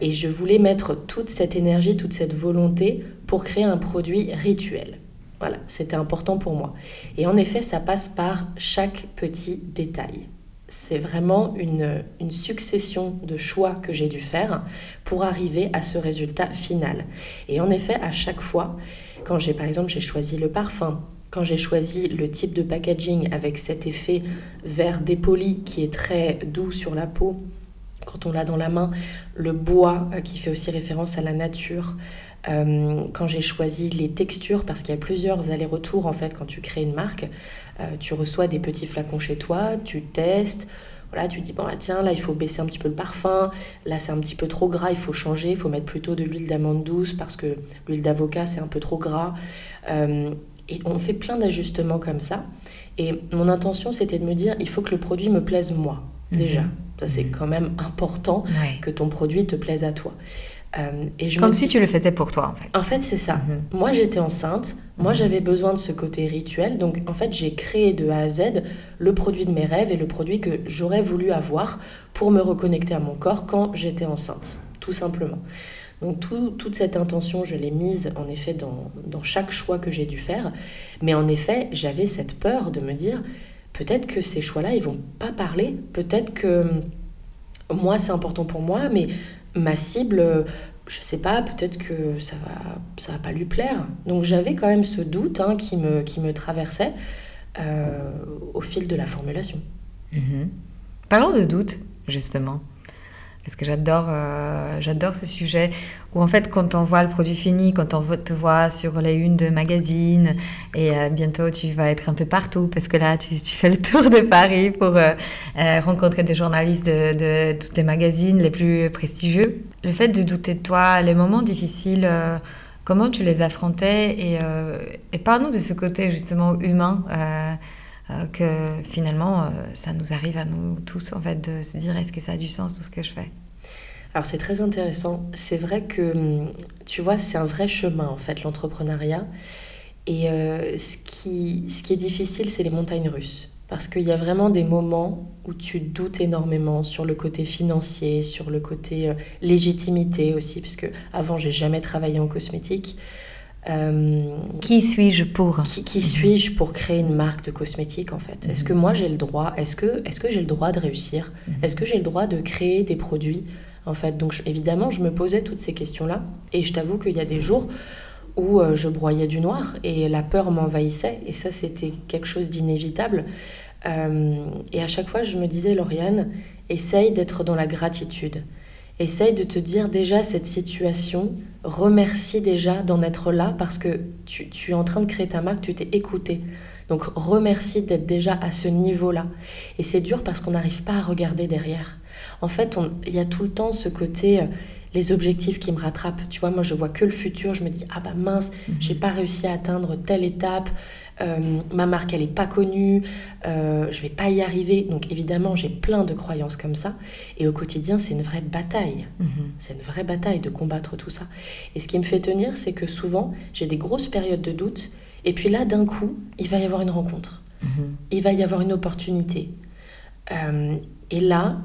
et je voulais mettre toute cette énergie, toute cette volonté pour créer un produit rituel. Voilà, c'était important pour moi. Et en effet, ça passe par chaque petit détail c'est vraiment une, succession de choix que j'ai dû faire pour arriver à ce résultat final. Et en effet, à chaque fois, quand j'ai par exemple j'ai choisi le parfum, quand j'ai choisi le type de packaging avec cet effet vert dépoli qui est très doux sur la peau, quand on l'a dans la main, le bois euh, qui fait aussi référence à la nature, euh, quand j'ai choisi les textures, parce qu'il y a plusieurs allers-retours en fait quand tu crées une marque, euh, tu reçois des petits flacons chez toi, tu testes, voilà, tu dis bon ah, tiens là il faut baisser un petit peu le parfum, là c'est un petit peu trop gras, il faut changer, il faut mettre plutôt de l'huile d'amande douce parce que l'huile d'avocat c'est un peu trop gras. Euh, Et on fait plein d'ajustements comme ça. Et mon intention, c'était de me dire, il faut que le produit me plaise moi, déjà. Ça, c'est quand même important que ton produit te plaise à toi. Euh, et je Comme si tu le faisais pour toi, en fait. En fait, c'est ça. Mhm. Moi, j'étais enceinte. Moi, j'avais besoin de ce côté rituel. Donc, en fait, j'ai créé de A à Z le produit de mes rêves et le produit que j'aurais voulu avoir pour me reconnecter à mon corps quand j'étais enceinte, tout simplement. Donc, toute cette intention, je l'ai mise, en effet, dans, dans chaque choix que j'ai dû faire. Mais en effet, j'avais cette peur de me dire, peut-être que ces choix-là, ils vont pas parler. Peut-être que moi, c'est important pour moi, mais ma cible, je sais pas, peut-être que ça va, ça va pas lui plaire. Donc j'avais quand même ce doute hein, qui, me, qui me traversait euh, au fil de la formulation. Mhm. Parlons de doute, justement parce que j'adore euh, j'adore ce sujet où en fait quand on voit le produit fini, quand on te voit sur les unes de magazines et euh, bientôt tu vas être un peu partout parce que là tu, fais le tour de Paris pour euh, rencontrer des journalistes de, tous les magazines les plus prestigieux. Le fait de douter de toi, les moments difficiles, comment tu les affrontais et, et de ce côté justement humain. Euh, que finalement, euh, ça nous arrive à nous tous, en fait, de se dire est-ce que ça a du sens tout ce que je fais? Alors c'est très intéressant. C'est vrai que, hum, tu vois, c'est un vrai chemin, en fait, l'entrepreneuriat. Et euh, ce, qui, ce qui est difficile, c'est les montagnes russes. Parce qu'il y a vraiment des moments où tu doutes énormément sur le côté financier, sur le côté légitimité aussi, parce que avant, j'ai jamais travaillé en cosmétique. Euh, qui suis-je pour? Qui, suis-je pour créer une marque de cosmétiques en fait? Est-ce que moi j'ai le droit Est-ce que, est que j'ai le droit de réussir? Mhm. Est-ce que j'ai le droit de créer des produits en fait? Donc évidemment je me posais toutes ces questions-là et je t'avoue qu'il y a des jours où euh, je broyais du noir et la peur m'envahissait et ça c'était quelque chose d'inévitable. Euh, et à chaque fois je me disais Lauriane, essaye d'être dans la gratitude. Essaye de te dire déjà cette situation, remercie déjà d'en être là parce que tu, es en train de créer ta marque, tu t'es écouté. Donc remercie d'être déjà à ce niveau-là. Et c'est dur parce qu'on n'arrive pas à regarder derrière. En fait, il y a tout le temps ce côté, euh, les objectifs qui me rattrapent. Tu vois, moi je vois que le futur, je me dis, ah bah mince, mhm. j'ai pas réussi à atteindre telle étape, euh, ma marque elle n'est pas connue, euh, je vais pas y arriver. Donc évidemment j'ai plein de croyances comme ça. Et au quotidien c'est une vraie bataille. Mhm. C'est une vraie bataille de combattre tout ça. Et ce qui me fait tenir c'est que souvent j'ai des grosses périodes de doute. Et puis là d'un coup il va y avoir une rencontre. Mhm. Il va y avoir une opportunité. Euh, et là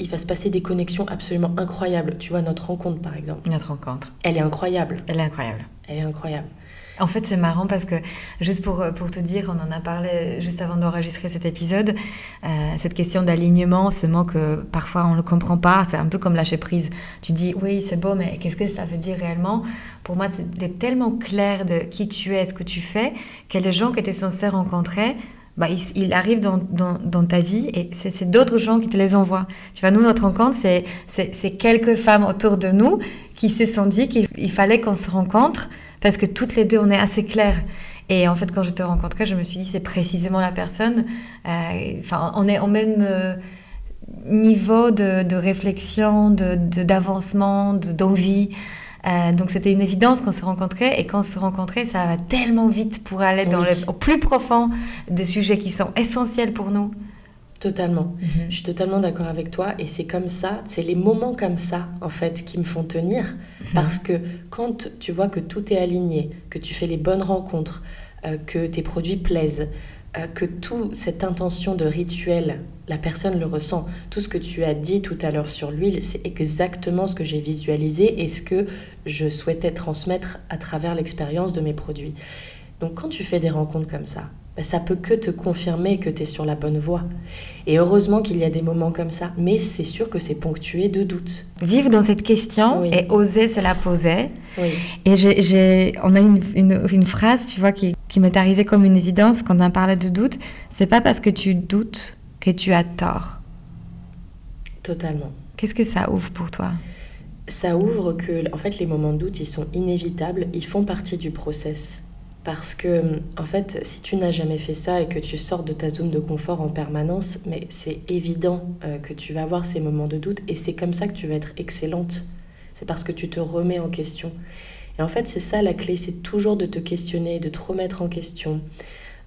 il va se passer des connexions absolument incroyables. Tu vois, notre rencontre, par exemple. Notre rencontre. Elle est incroyable. Elle est incroyable. Elle est incroyable. En fait, c'est marrant parce que, juste pour, pour te dire, on en a parlé juste avant d'enregistrer cet épisode, euh, cette question d'alignement, ce mot que parfois on ne le comprend pas, c'est un peu comme lâcher prise. Tu dis, oui, c'est beau, mais qu'est-ce que ça veut dire réellement? Pour moi, c'est tellement clair de qui tu es, ce que tu fais, que les gens que tu es censé rencontrer, bah, ils, arrivent dans, dans, dans, ta vie et c'est d'autres gens qui te les envoient. Tu vois, nous, notre rencontre, c'est quelques femmes autour de nous qui se sont dit qu'il fallait qu'on se rencontre parce que toutes les deux, on est assez claires. Et en fait, quand je te rencontrais, je me suis dit, c'est précisément la personne. Euh, enfin, on est au même euh, niveau de, de réflexion, d'avancement, de, d'envie. Euh, donc c'était une évidence qu'on se rencontrait et quand on se rencontrait, ça va tellement vite pour aller dans le, au plus profond des sujets qui sont essentiels pour nous. Totalement. Mhm. Je suis totalement d'accord avec toi. Et c'est comme ça, c'est les moments comme ça, en fait, qui me font tenir. Mhm. Parce que quand tu vois que tout est aligné, que tu fais les bonnes rencontres, euh, que tes produits plaisent, euh, que toute cette intention de rituel, la personne le ressent. Tout ce que tu as dit tout à l'heure sur l'huile, c'est exactement ce que j'ai visualisé et ce que je souhaitais transmettre à travers l'expérience de mes produits. Donc quand tu fais des rencontres comme ça, bah, ça peut que te confirmer que tu es sur la bonne voie. Et heureusement qu'il y a des moments comme ça, mais c'est sûr que c'est ponctué de doutes. Vivre dans cette question et oser se la poser. Et on a une, une, phrase, tu vois, qui, qui m'est arrivée comme une évidence quand on parlait de doute. C'est pas parce que tu doutes que tu as tort. Totalement. Qu'est-ce que ça ouvre pour toi? Ça ouvre que, en fait, les moments de doute, ils sont inévitables, ils font partie du process. Parce que, en fait, si tu n'as jamais fait ça et que tu sors de ta zone de confort en permanence, mais c'est évident euh, que tu vas avoir ces moments de doute et c'est comme ça que tu vas être excellente. C'est parce que tu te remets en question. Et en fait, c'est ça la clé, c'est toujours de te questionner, de te remettre en question,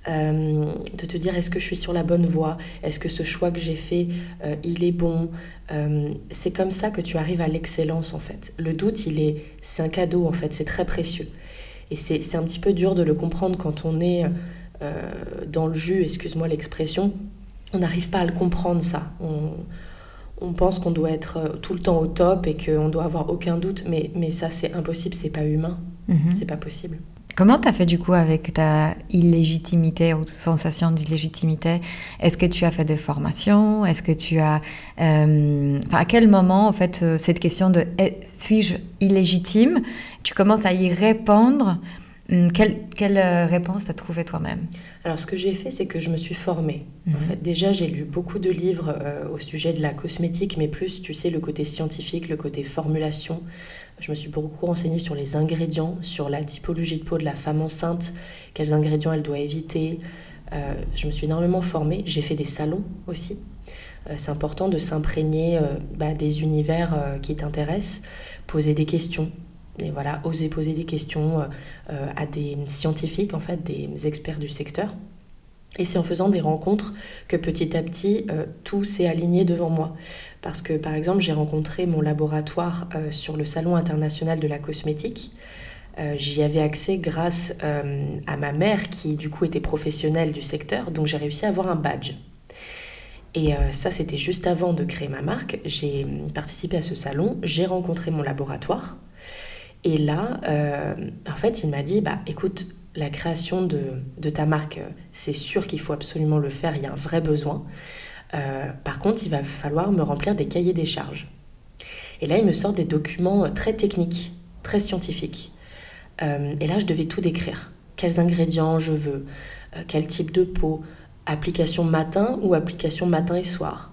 euh, de te dire est-ce que je suis sur la bonne voie, est-ce que ce choix que j'ai fait, euh, il est bon? C'est comme ça que tu arrives à l'excellence en fait. Le doute, il est, c'est un cadeau en fait, c'est très précieux. Et c'est un petit peu dur de le comprendre quand on est dans le jus, excuse-moi l'expression. On n'arrive pas à le comprendre ça. On, on pense qu'on doit être tout le temps au top et qu'on doit avoir aucun doute, mais, mais ça c'est impossible, c'est pas humain, mhm. c'est pas possible. Comment tu as fait du coup avec ta illégitimité ou sensation d'illégitimité? Est-ce que tu as fait des formations? Est-ce que tu as... Euh, à quel moment, en fait, euh, cette question de suis-je illégitime? Tu commences à y répondre. Hum, quelle, quelle euh, réponse as trouvé toi-même? Alors, ce que j'ai fait, c'est que je me suis formée. En mhm. fait, déjà, j'ai lu beaucoup de livres au sujet de la cosmétique, mais plus, tu sais, le côté scientifique, le côté formulation. Je me suis beaucoup renseignée sur les ingrédients, sur la typologie de peau de la femme enceinte, quels ingrédients elle doit éviter. Euh, je me suis énormément formée. J'ai fait des salons aussi. Euh, c'est important de s'imprégner euh, bah, des univers qui t'intéressent, poser des questions. Et voilà, oser poser des questions à des scientifiques, en fait, des experts du secteur. Et c'est en faisant des rencontres que petit à petit, tout s'est aligné devant moi. Parce que par exemple, j'ai rencontré mon laboratoire euh, sur le Salon international de la cosmétique. Euh, j'y avais accès grâce euh, à ma mère qui du coup était professionnelle du secteur, donc j'ai réussi à avoir un badge. Et ça, c'était juste avant de créer ma marque. J'ai participé à ce salon, j'ai rencontré mon laboratoire. Et là, en fait, il m'a dit, bah écoute, la création de, ta marque, c'est sûr qu'il faut absolument le faire, il y a un vrai besoin. Euh, par contre, il va falloir me remplir des cahiers des charges. Et là, il me sort des documents très techniques, très scientifiques. Euh, et là, je devais tout décrire. Quels ingrédients je veux, euh, quel type de peau, application matin ou application matin et soir.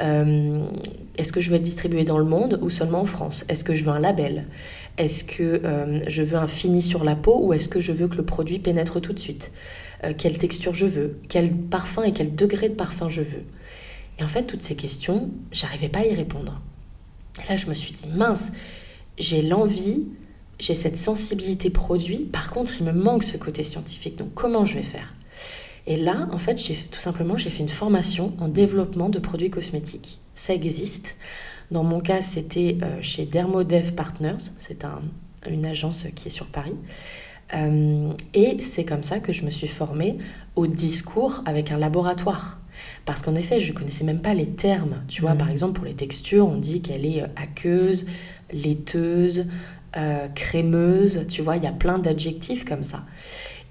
Est-ce que je veux être distribué dans le monde ou seulement en France? Est-ce que je veux un label? Est-ce que je veux un fini sur la peau ou est-ce que je veux que le produit pénètre tout de suite? Quelle texture je veux? Quel parfum et quel degré de parfum je veux? Et en fait, toutes ces questions, j'arrivais pas à y répondre. Et là, je me suis dit, mince, j'ai l'envie, j'ai cette sensibilité produit, par contre, il me manque ce côté scientifique, donc comment je vais faire? Et là, en fait, j'ai tout simplement, j'ai fait une formation en développement de produits cosmétiques. Ça existe. Dans mon cas, c'était euh, chez Dermodev Partners, c'est un, une agence qui est sur Paris. Euh, et c'est comme ça que je me suis formée au discours avec un laboratoire. Parce qu'en effet, je ne connaissais même pas les termes. Tu vois, par mm. exemple, pour les textures, on dit qu'elle est euh, aqueuse, laiteuse, euh, crémeuse. Tu vois, il y a plein d'adjectifs comme ça.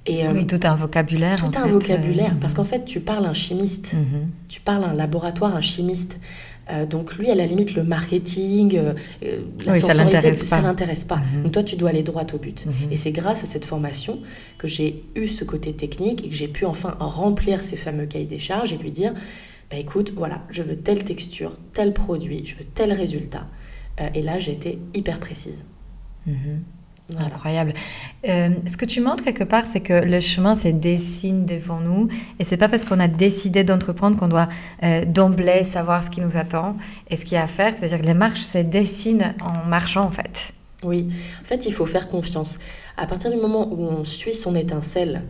Et, euh, oui, tout un vocabulaire. Tout un vocabulaire. Parce qu'en fait, tu parles un chimiste. Mm-hmm. Tu parles un laboratoire, un chimiste. Euh, donc lui, à la limite, le marketing, euh, euh, la sensorialité, ça l'intéresse pas. Mhm. Donc toi, tu dois aller droit au but. Mhm. Et c'est grâce à cette formation que j'ai eu ce côté technique et que j'ai pu enfin remplir ces fameux cahiers des charges et lui dire, bah, écoute, voilà, je veux telle texture, tel produit, je veux tel résultat. et là, j'ai été hyper précise. Incroyable. Euh, ce que tu montres quelque part, c'est que le chemin se dessine devant nous et c'est pas parce qu'on a décidé d'entreprendre qu'on doit euh, d'emblée savoir ce qui nous attend et ce qu'il y a à faire. C'est-à-dire que les marches se dessinent en marchant en fait. Oui, en fait, il faut faire confiance. À partir du moment où on suit son étincelle,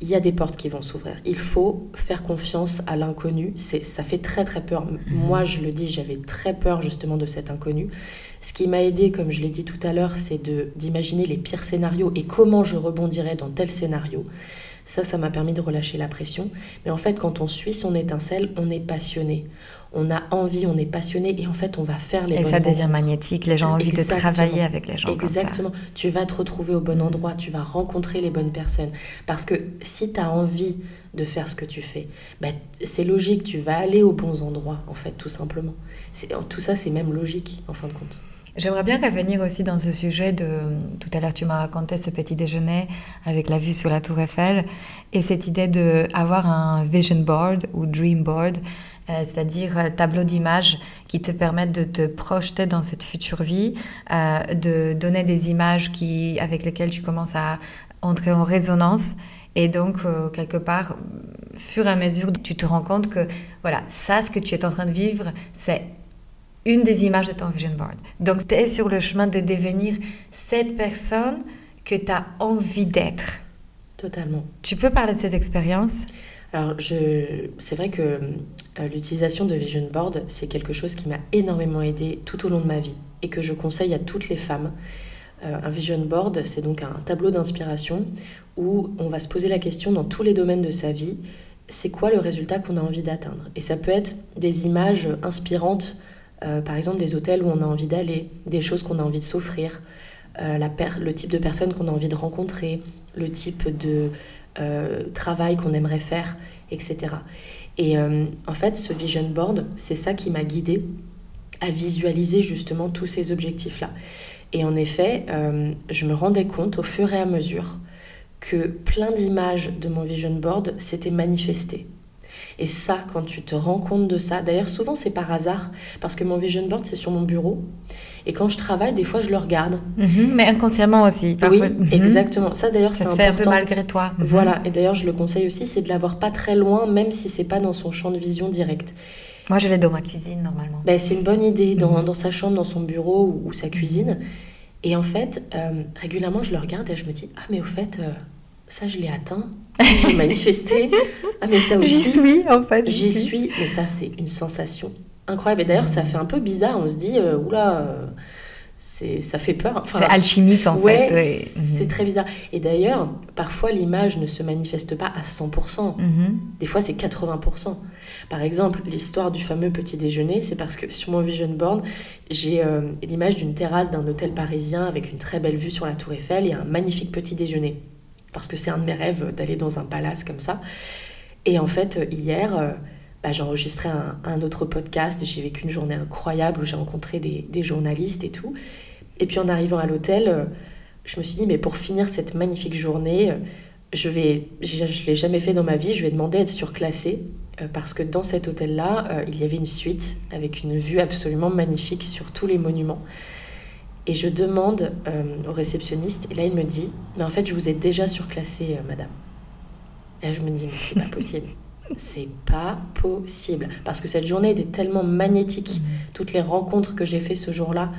il y a des portes qui vont s'ouvrir. Il faut faire confiance à l'inconnu. C'est, ça fait très très peur. Mhm. Moi, je le dis, j'avais très peur justement de cet inconnu. Ce qui m'a aidé, comme je l'ai dit tout à l'heure, c'est de, d'imaginer les pires scénarios et comment je rebondirais dans tel scénario. Ça, ça m'a permis de relâcher la pression. Mais en fait, quand on suit son étincelle, on est passionné. On a envie, on est passionné et en fait, on va faire les Et ça devient magnétique, les gens ont envie de travailler avec les gens. Exactement. Tu vas te retrouver au bon endroit, tu vas rencontrer les bonnes personnes. Parce que si tu as envie de faire ce que tu fais, ben, c'est logique, tu vas aller aux bons endroits, en fait, tout simplement. Tout ça, c'est même logique, en fin de compte. J'aimerais bien revenir aussi dans ce sujet de... Tout à l'heure, tu m'as raconté ce petit déjeuner avec la vue sur la tour Eiffel et cette idée d'avoir un vision board ou dream board, c'est-à-dire un tableau d'images qui te permettent de te projeter dans cette future vie, euh, de donner des images qui, avec lesquelles tu commences à entrer en résonance. Et donc, euh, quelque part, fur et à mesure, tu te rends compte que, voilà, ça, ce que tu es en train de vivre, c'est une des images de ton vision board. Donc, tu es sur le chemin de devenir cette personne que tu as envie d'être. Totalement. Tu peux parler de cette expérience? Alors, je... c'est vrai que euh, l'utilisation de vision board, c'est quelque chose qui m'a énormément aidé tout au long de ma vie et que je conseille à toutes les femmes. Euh, un vision board, c'est donc un tableau d'inspiration où on va se poser la question dans tous les domaines de sa vie, c'est quoi le résultat qu'on a envie d'atteindre? Et ça peut être des images inspirantes, euh, par exemple des hôtels où on a envie d'aller, des choses qu'on a envie de s'offrir, euh, le type de personnes qu'on a envie de rencontrer, le type de travail qu'on aimerait faire, etc. Et en fait, ce vision board, c'est ça qui m'a guidée à visualiser justement tous ces objectifs-là. Et en effet, euh, je me rendais compte au fur et à mesure que plein d'images de mon vision board s'étaient manifestées. Et ça, quand tu te rends compte de ça, d'ailleurs souvent c'est par hasard, parce que mon vision board c'est sur mon bureau, et quand je travaille, des fois je le regarde. Mhm, mais inconsciemment aussi. Oui, mhm. exactement. Ça d'ailleurs c'est important. Ça se fait un peu malgré toi. Mhm. Voilà, et d'ailleurs je le conseille aussi, c'est de l'avoir pas très loin, même si c'est pas dans son champ de vision direct. Moi, je l'ai dans ma cuisine, normalement. Ben, c'est une bonne idée, dans, dans, sa chambre, dans son bureau ou, sa cuisine. Et en fait, euh, régulièrement, je le regarde et je me dis Ah, mais au fait, euh, ça, je l'ai atteint. J'ai manifesté. Ah, mais ça aussi. J'y suis, en fait. J'y suis. Mais ça, c'est une sensation incroyable. Et d'ailleurs, ça fait un peu bizarre. On se dit euh, Oula c'est ça fait peur. c'est alchimique en fait. Ouais, c'est mhm. très bizarre. Et d'ailleurs, parfois l'image ne se manifeste pas à 100%. Mhm. Des fois, c'est 80%. Par exemple, l'histoire du fameux petit déjeuner, c'est parce que sur mon vision board, j'ai euh, l'image d'une terrasse d'un hôtel parisien avec une très belle vue sur la Tour Eiffel et un magnifique petit déjeuner. Parce que c'est un de mes rêves d'aller dans un palace comme ça. Et en fait, hier, euh, bah, j'ai enregistré un, autre podcast. J'ai vécu une journée incroyable où j'ai rencontré des, journalistes et tout. Et puis en arrivant à l'hôtel, euh, je me suis dit, mais pour finir cette magnifique journée, euh, je vais, je l'ai jamais fait dans ma vie, je vais demander à être surclassée. Euh, parce que dans cet hôtel-là, il y avait une suite avec une vue absolument magnifique sur tous les monuments. Et je demande au réceptionniste, et là il me dit, mais en fait je vous ai déjà surclassée, madame. Et là je me dis, mais c'est pas possible. C'est pas possible. Parce que cette journée était tellement magnétique. Mm. Toutes les rencontres que j'ai fait ce jour-là,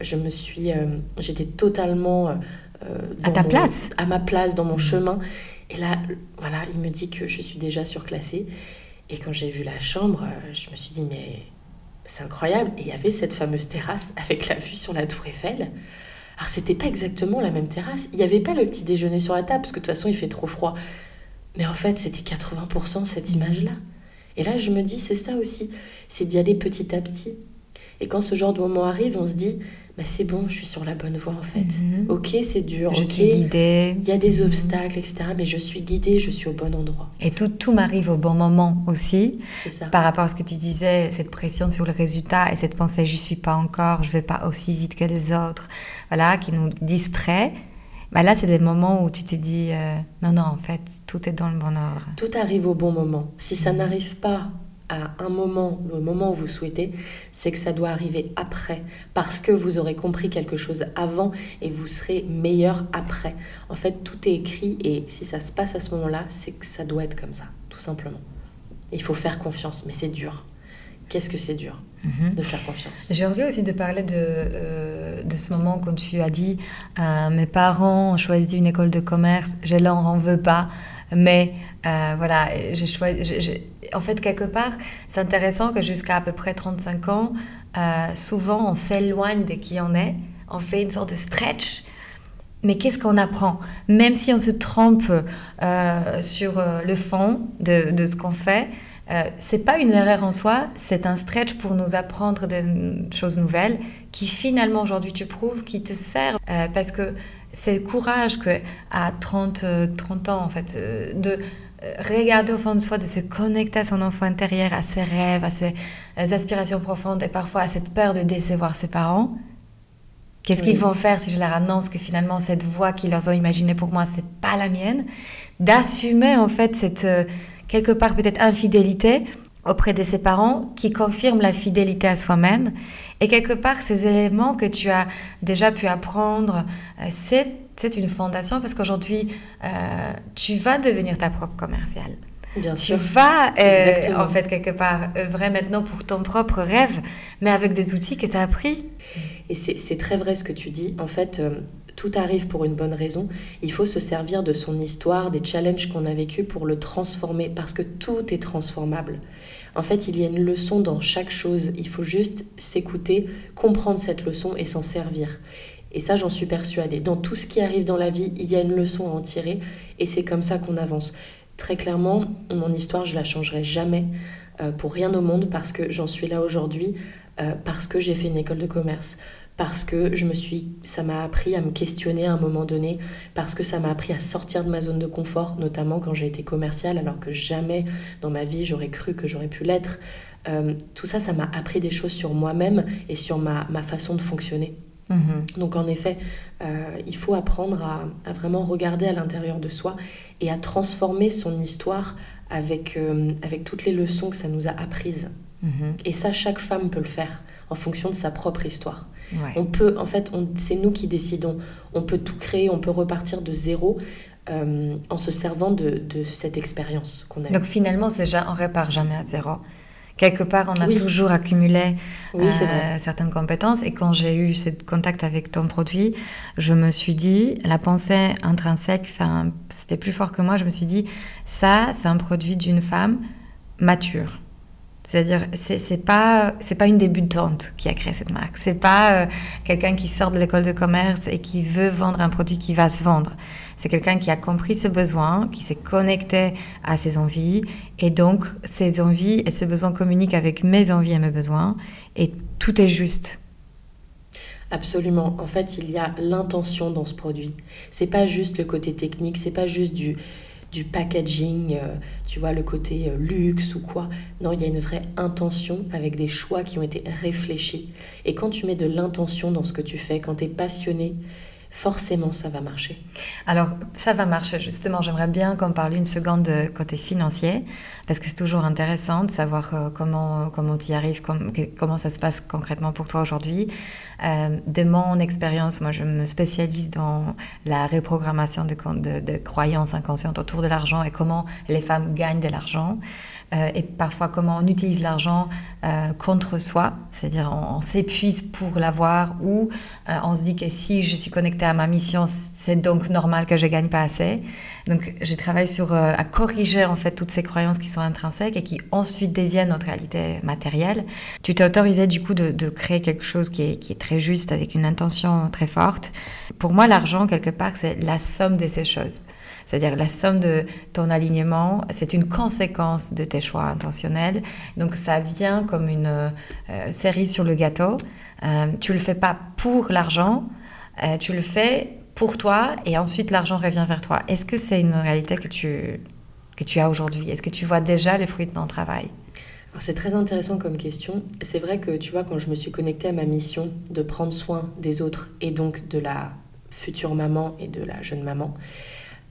je me suis. Euh, j'étais totalement. Euh, euh, à ta place À ma place, dans mon mm. chemin. Et là, voilà, il me dit que je suis déjà surclassée. Et quand j'ai vu la chambre, je me suis dit, mais c'est incroyable. Et il y avait cette fameuse terrasse avec la vue sur la Tour Eiffel. Alors, c'était pas exactement la même terrasse. Il n'y avait pas le petit déjeuner sur la table, parce que de toute façon, il fait trop froid. Mais en fait, c'était 80% cette image-là. Et là, je me dis, c'est ça aussi, c'est d'y aller petit à petit. Et quand ce genre de moment arrive, on se dit, bah, c'est bon, je suis sur la bonne voie en fait. Mhm. Ok, c'est dur. Je suis guidée. Il y a des mhm. obstacles, etc. Mais je suis guidée, je suis au bon endroit. Et tout, tout m'arrive au bon moment aussi. C'est ça. Par rapport à ce que tu disais, cette pression sur le résultat et cette pensée, je suis pas encore, je vais pas aussi vite que les autres, voilà, qui nous distrait. Bah là, c'est des moments où tu te dis euh, non, non, en fait, tout est dans le bon ordre. Tout arrive au bon moment. Si ça n'arrive pas à un moment, le moment où vous souhaitez, c'est que ça doit arriver après, parce que vous aurez compris quelque chose avant et vous serez meilleur après. En fait, tout est écrit et si ça se passe à ce moment-là, c'est que ça doit être comme ça, tout simplement. Il faut faire confiance, mais c'est dur qu'est-ce que c'est dur mhm. de faire confiance? J'ai envie aussi de parler de, euh, de ce moment quand tu as dit euh, mes parents ont choisi une école de commerce, je leur en veux pas, mais euh, voilà, j'ai choisi. En fait, quelque part, c'est intéressant que jusqu'à à peu près 35 ans, souvent on s'éloigne de qui on est, on fait une sorte de stretch. Mais qu'est-ce qu'on apprend? Même si on se trompe sur le fond de, de ce qu'on fait, euh, c'est pas une erreur en soi, c'est un stretch pour nous apprendre des choses nouvelles qui finalement aujourd'hui tu prouves qui te sert euh, parce que c'est le courage que à 30, 30 ans en fait euh, de regarder au fond de soi, de se connecter à son enfant intérieur, à ses rêves, à ses aspirations profondes et parfois à cette peur de décevoir ses parents. Qu'est-ce qu'ils vont faire si je leur annonce que finalement cette voix qu'ils leur ont imaginée pour moi, c'est pas la mienne? D'assumer en fait cette quelque part peut-être infidélité auprès de ses parents qui confirme la fidélité à soi-même. Et quelque part, ces éléments que tu as déjà pu apprendre, euh, c'est, une fondation parce qu'aujourd'hui, euh, tu vas devenir ta propre commerciale. Bien tu sûr. vas euh, en fait quelque part œuvrer maintenant pour ton propre rêve, mais avec des outils que tu as appris. Et c'est c'est très vrai ce que tu dis. En fait, euh, tout arrive pour une bonne raison. Il faut se servir de son histoire, des challenges qu'on a vécus pour le transformer, parce que tout est transformable. En fait, il y a une leçon dans chaque chose. Il faut juste s'écouter, comprendre cette leçon et s'en servir. Et ça, j'en suis persuadée. Dans tout ce qui arrive dans la vie, il y a une leçon à en tirer, et c'est comme ça qu'on avance. Très clairement, mon histoire, je la changerai jamais euh, pour rien au monde, parce que j'en suis là aujourd'hui, euh, parce que j'ai fait une école de commerce, parce que je me suis, ça m'a appris à me questionner à un moment donné, parce que ça m'a appris à sortir de ma zone de confort, notamment quand j'ai été commerciale, alors que jamais dans ma vie j'aurais cru que j'aurais pu l'être. Euh, tout ça, ça m'a appris des choses sur moi-même et sur ma, ma façon de fonctionner. Mhm. Donc en effet, euh, il faut apprendre à, à vraiment regarder à l'intérieur de soi et à transformer son histoire avec, euh, avec toutes les leçons que ça nous a apprises. Mhm. Et ça, chaque femme peut le faire en fonction de sa propre histoire. Ouais. On peut, en fait, c'est nous qui décidons. On peut tout créer, on peut repartir de zéro euh, en se servant de, de cette expérience qu'on a. eue. Donc finalement, c'est ja- on repart jamais à zéro. Quelque part, on a Oui. toujours accumulé Oui, euh, certaines compétences. Et quand j'ai eu ce contact avec ton produit, je me suis dit, la pensée intrinsèque, c'était plus fort que moi. Je me suis dit, ça, c'est un produit d'une femme mature. C'est-à-dire, c'est c'est pas c'est pas une débutante qui a créé cette marque. C'est pas euh, quelqu'un qui sort de l'école de commerce et qui veut vendre un produit qui va se vendre. C'est quelqu'un qui a compris ses besoins, qui s'est connecté à ses envies et donc ses envies et ses besoins communiquent avec mes envies et mes besoins et tout est juste. Absolument. En fait, il y a l'intention dans ce produit. C'est pas juste le côté technique, c'est pas juste du, packaging, euh, tu vois, le côté euh, luxe ou quoi. Non, il y a une vraie intention avec des choix qui ont été réfléchis. Et quand tu mets de l'intention dans ce que tu fais, quand tu es passionné, forcément ça va marcher. Alors, ça va marcher. Justement, j'aimerais bien qu'on parle une seconde de côté financier, parce que c'est toujours intéressant de savoir euh, comment, comment tu y arrives, comment ça se passe concrètement pour toi aujourd'hui. Euh, de mon expérience, moi, je me spécialise dans la reprogrammation de, de- de croyances inconscientes autour de l'argent et comment les femmes gagnent de l'argent. Euh, et parfois comment on utilise l'argent euh, contre soi, c'est-à-dire on, s'épuise pour l'avoir ou euh, on se dit que si je suis connectée à ma mission, c'est donc normal que je gagne pas assez. Donc je travaille sur à corriger en fait toutes ces croyances qui sont intrinsèques et qui ensuite deviennent notre réalité matérielle. Tu t'es autorisé du coup de, de créer quelque chose qui est, qui est très juste avec une intention très forte. Pour moi, l'argent quelque part c'est la somme de ces choses. C'est-à-dire la somme de ton alignement, c'est une conséquence de tes choix intentionnels. Donc ça vient comme une euh, série sur le gâteau. Euh, tu le fais pas pour l'argent, euh, tu le fais pour toi et ensuite l'argent revient vers toi. Est-ce que c'est une réalité que tu, que tu as aujourd'hui? Est-ce que tu vois déjà les fruits de ton travail? C'est très intéressant comme question. C'est vrai que tu vois, quand je me suis connectée à ma mission de prendre soin des autres et donc de la future maman et de la jeune maman,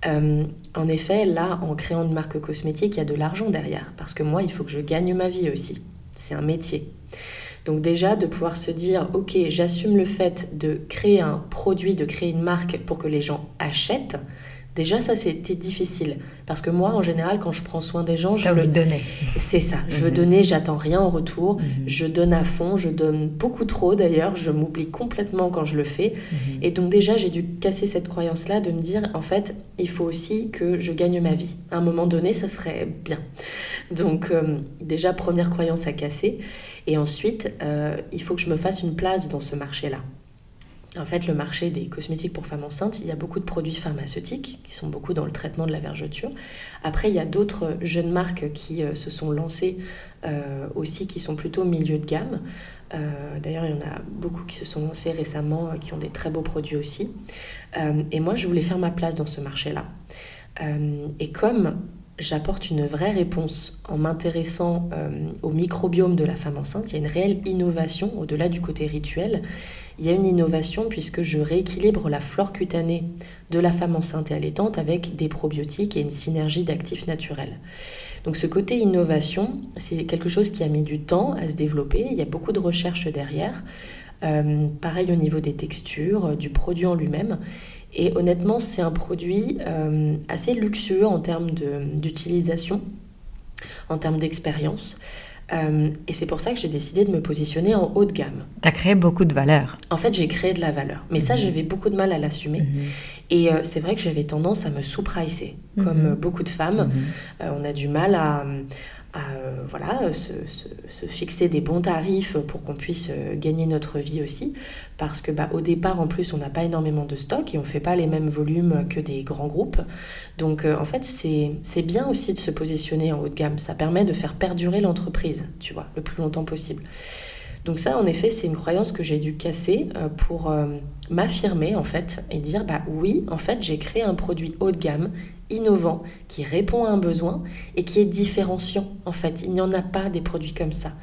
euh, en effet, là, en créant une marque cosmétique, il y a de l'argent derrière. Parce que moi, il faut que je gagne ma vie aussi. C'est un métier. Donc déjà, de pouvoir se dire, ok, j'assume le fait de créer un produit, de créer une marque pour que les gens achètent. Déjà, ça, c'était difficile. Parce que moi, en général, quand je prends soin des gens, je envie le... donner. C'est ça. Je veux Mhm. donner, j'attends rien en retour. Mhm. Je donne à fond, je donne beaucoup trop d'ailleurs. Je m'oublie complètement quand je le fais. Mhm. Et donc déjà, j'ai dû casser cette croyance-là de me dire, en fait, il faut aussi que je gagne ma vie. À un moment donné, ça serait bien. Donc euh, déjà, première croyance à casser. Et ensuite, euh, il faut que je me fasse une place dans ce marché-là. En fait, le marché des cosmétiques pour femmes enceintes, il y a beaucoup de produits pharmaceutiques qui sont beaucoup dans le traitement de la vergeture. Après, il y a d'autres jeunes marques qui euh, se sont lancées euh, aussi, qui sont plutôt milieu de gamme. Euh, D'ailleurs, il y en a beaucoup qui se sont lancés récemment, qui ont des très beaux produits aussi. Et moi, je voulais faire ma place dans ce marché-là. Et comme j'apporte une vraie réponse en m'intéressant au microbiome de la femme enceinte, il y a une réelle innovation au-delà du côté rituel. Il y a une innovation puisque je rééquilibre la flore cutanée de la femme enceinte et allaitante avec des probiotiques et une synergie d'actifs naturels. Donc ce côté innovation, c'est quelque chose qui a mis du temps à se développer. Il y a beaucoup de recherches derrière. Euh, pareil au niveau des textures, euh, du produit en lui-même. Et honnêtement, c'est un produit euh, assez luxueux en termes d'utilisation. en termes d'expérience. Euh, et c'est pour ça que j'ai décidé de me positionner en haut de gamme. Tu as créé beaucoup de valeur. En fait, j'ai créé de la valeur. Mais ça, mhm. j'avais beaucoup de mal à l'assumer. Mhm. Et euh, c'est vrai que j'avais tendance à me sous-pricer. Comme mhm. beaucoup de femmes, euh, on a du mal à, à euh, voilà, se, se, fixer des bons tarifs pour qu'on puisse euh, gagner notre vie aussi. Parce que bah, au départ, en plus, on n'a pas énormément de stock et on ne fait pas les mêmes volumes que des grands groupes. Donc euh, en fait, c'est bien aussi de se positionner en haut de gamme. Ça permet de faire perdurer l'entreprise, tu vois, le plus longtemps possible. Donc ça, en effet, c'est une croyance que j'ai dû casser pour m'affirmer en fait et dire bah oui, en fait, j'ai créé un produit haut de gamme innovant, qui répond à un besoin et qui est différenciant. En fait, il n'y en a pas des produits comme ça.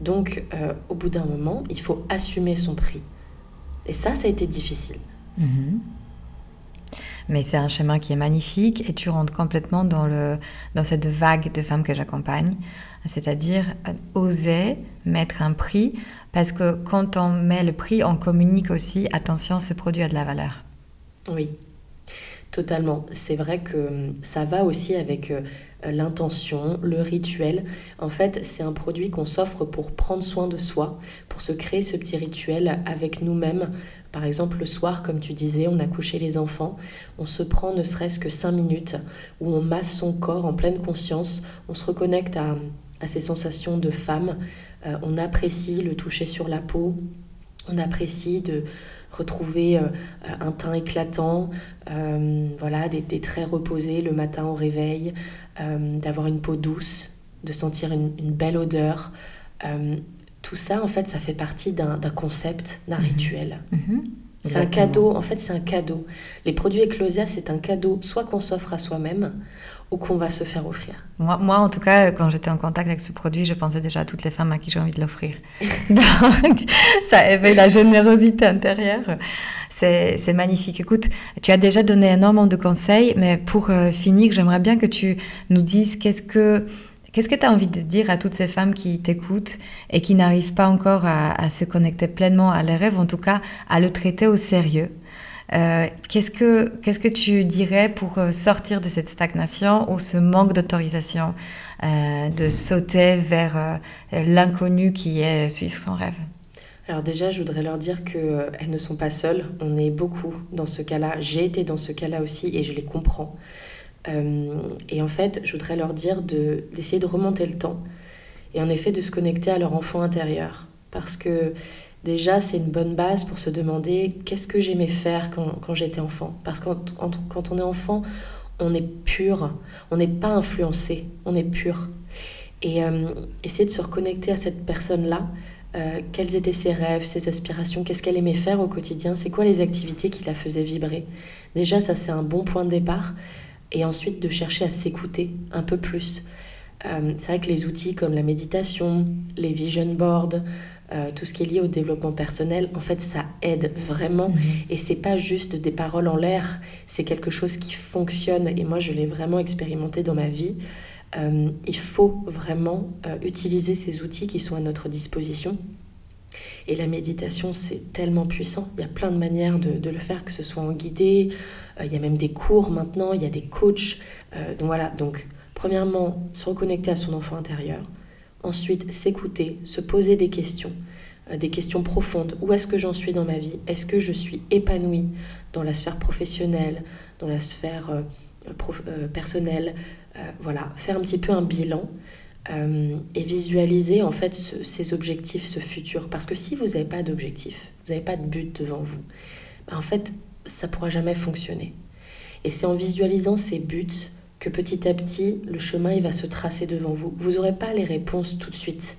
Donc, euh, au bout d'un moment, il faut assumer son prix. Et ça, ça a été difficile. Mhm. Mais c'est un chemin qui est magnifique et tu rentres complètement dans, le, dans cette vague de femmes que j'accompagne. C'est-à-dire euh, oser mettre un prix parce que quand on met le prix, on communique aussi, attention, ce produit a de la valeur. Oui, Totalement. C'est vrai que hum, ça va aussi avec euh, l'intention, le rituel. En fait, c'est un produit qu'on s'offre pour prendre soin de soi, pour se créer ce petit rituel avec nous-mêmes. Par exemple, le soir, comme tu disais, on a couché les enfants, on se prend ne serait-ce que cinq minutes où on masse son corps en pleine conscience, on se reconnecte à, à ces sensations de femme, euh, on apprécie le toucher sur la peau, on apprécie de retrouver euh, un teint éclatant, euh, voilà, des, traits reposés le matin au réveil, euh, d'avoir une peau douce, de sentir une, belle odeur. tout ça, en fait, ça fait partie d'un concept, d'un mhm. rituel. Mhm. C'est un cadeau, en fait, c'est un cadeau. Les produits Eclosia, c'est un cadeau, soit qu'on s'offre à soi-même, ou qu'on va se faire offrir moi, moi, en tout cas, quand j'étais en contact avec ce produit, je pensais déjà à toutes les femmes à qui j'ai envie de l'offrir. Donc, ça éveille la générosité intérieure. C'est magnifique. Écoute, tu as déjà donné énormément de conseils, mais pour euh, finir, j'aimerais bien que tu nous dises qu'est-ce que... Qu'est-ce que tu as envie de dire à toutes ces femmes qui t'écoutent et qui n'arrivent pas encore à, à, se connecter pleinement à leurs rêves, en tout cas à le traiter au sérieux euh, qu'est-ce, que, qu'est-ce que tu dirais pour euh, sortir de cette stagnation ou ce manque d'autorisation euh, de sauter vers l'inconnu qui est suivre son rêve? Alors déjà, je voudrais leur dire qu'elles ne sont pas seules. On est beaucoup dans ce cas-là. J'ai été dans ce cas-là aussi et je les comprends. et en fait, je voudrais leur dire de, d'essayer de remonter le temps et en effet de se connecter à leur enfant intérieur. Parce que Déjà, c'est une bonne base pour se demander qu'est-ce que j'aimais faire quand, j'étais enfant. Parce que quand, on est enfant, on est pur, on n'est pas influencé, on est pur. Et euh, essayer de se reconnecter à cette personne-là, euh, quels étaient ses rêves, ses aspirations, qu'est-ce qu'elle aimait faire au quotidien, c'est quoi les activités qui la faisaient vibrer. Déjà, ça c'est un bon point de départ. Et ensuite, de chercher à s'écouter un peu plus. Euh, c'est vrai que les outils comme la méditation, les vision boards, euh, tout ce qui est lié au développement personnel, en fait, ça aide vraiment. Mhm. Et c'est pas juste des paroles en l'air, c'est quelque chose qui fonctionne. Et moi, je l'ai vraiment expérimenté dans ma vie. Euh, il faut vraiment euh, utiliser ces outils qui sont à notre disposition. Et la méditation, c'est tellement puissant. Il y a plein de manières de, de le faire, que ce soit en guidé. il y a même des cours maintenant, il y a des coachs. donc voilà, donc premièrement, se reconnecter à son enfant intérieur. Ensuite, s'écouter, se poser des questions, euh, des questions profondes. Où est-ce que j'en suis dans ma vie? Est-ce que je suis épanouie dans la sphère professionnelle, dans la sphère euh, euh, personnelle? Voilà, faire un petit peu un bilan et visualiser en fait ces objectifs, ce futur. Parce que si vous n'avez pas d'objectif, vous n'avez pas de but devant vous, ben, en fait, ça pourra jamais fonctionner. Et c'est en visualisant ces buts que petit à petit, le chemin il va se tracer devant vous. Vous n'aurez pas les réponses tout de suite.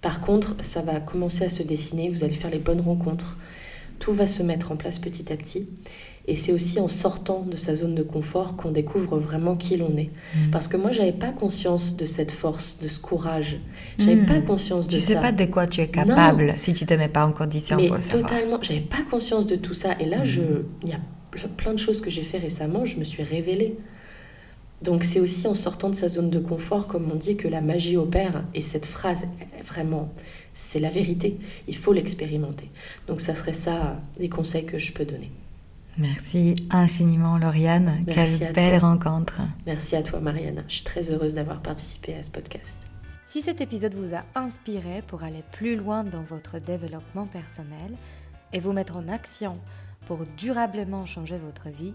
Par contre, ça va commencer à se dessiner, vous allez faire les bonnes rencontres. Tout va se mettre en place petit à petit. Et c'est aussi en sortant de sa zone de confort qu'on découvre vraiment qui l'on est. Mm. Parce que moi, j'avais pas conscience de cette force, de ce courage. J'avais n'avais pas conscience de tu ça. Tu sais pas de quoi tu es capable si tu te mets pas en condition Mais pour le savoir. Totalement. J'avais pas conscience de tout ça. Et là, je, mm. il y a plein de choses que j'ai fait récemment. Je me suis révélée. Donc c'est aussi en sortant de sa zone de confort, comme on dit, que la magie opère. Et cette phrase, vraiment, c'est la vérité. Il faut l'expérimenter. Donc ça serait ça les conseils que je peux donner. Merci infiniment, Lauriane. Quelle belle rencontre. Merci à toi, Mariana. Je suis très heureuse d'avoir participé à ce podcast. Si cet épisode vous a inspiré pour aller plus loin dans votre développement personnel et vous mettre en action pour durablement changer votre vie,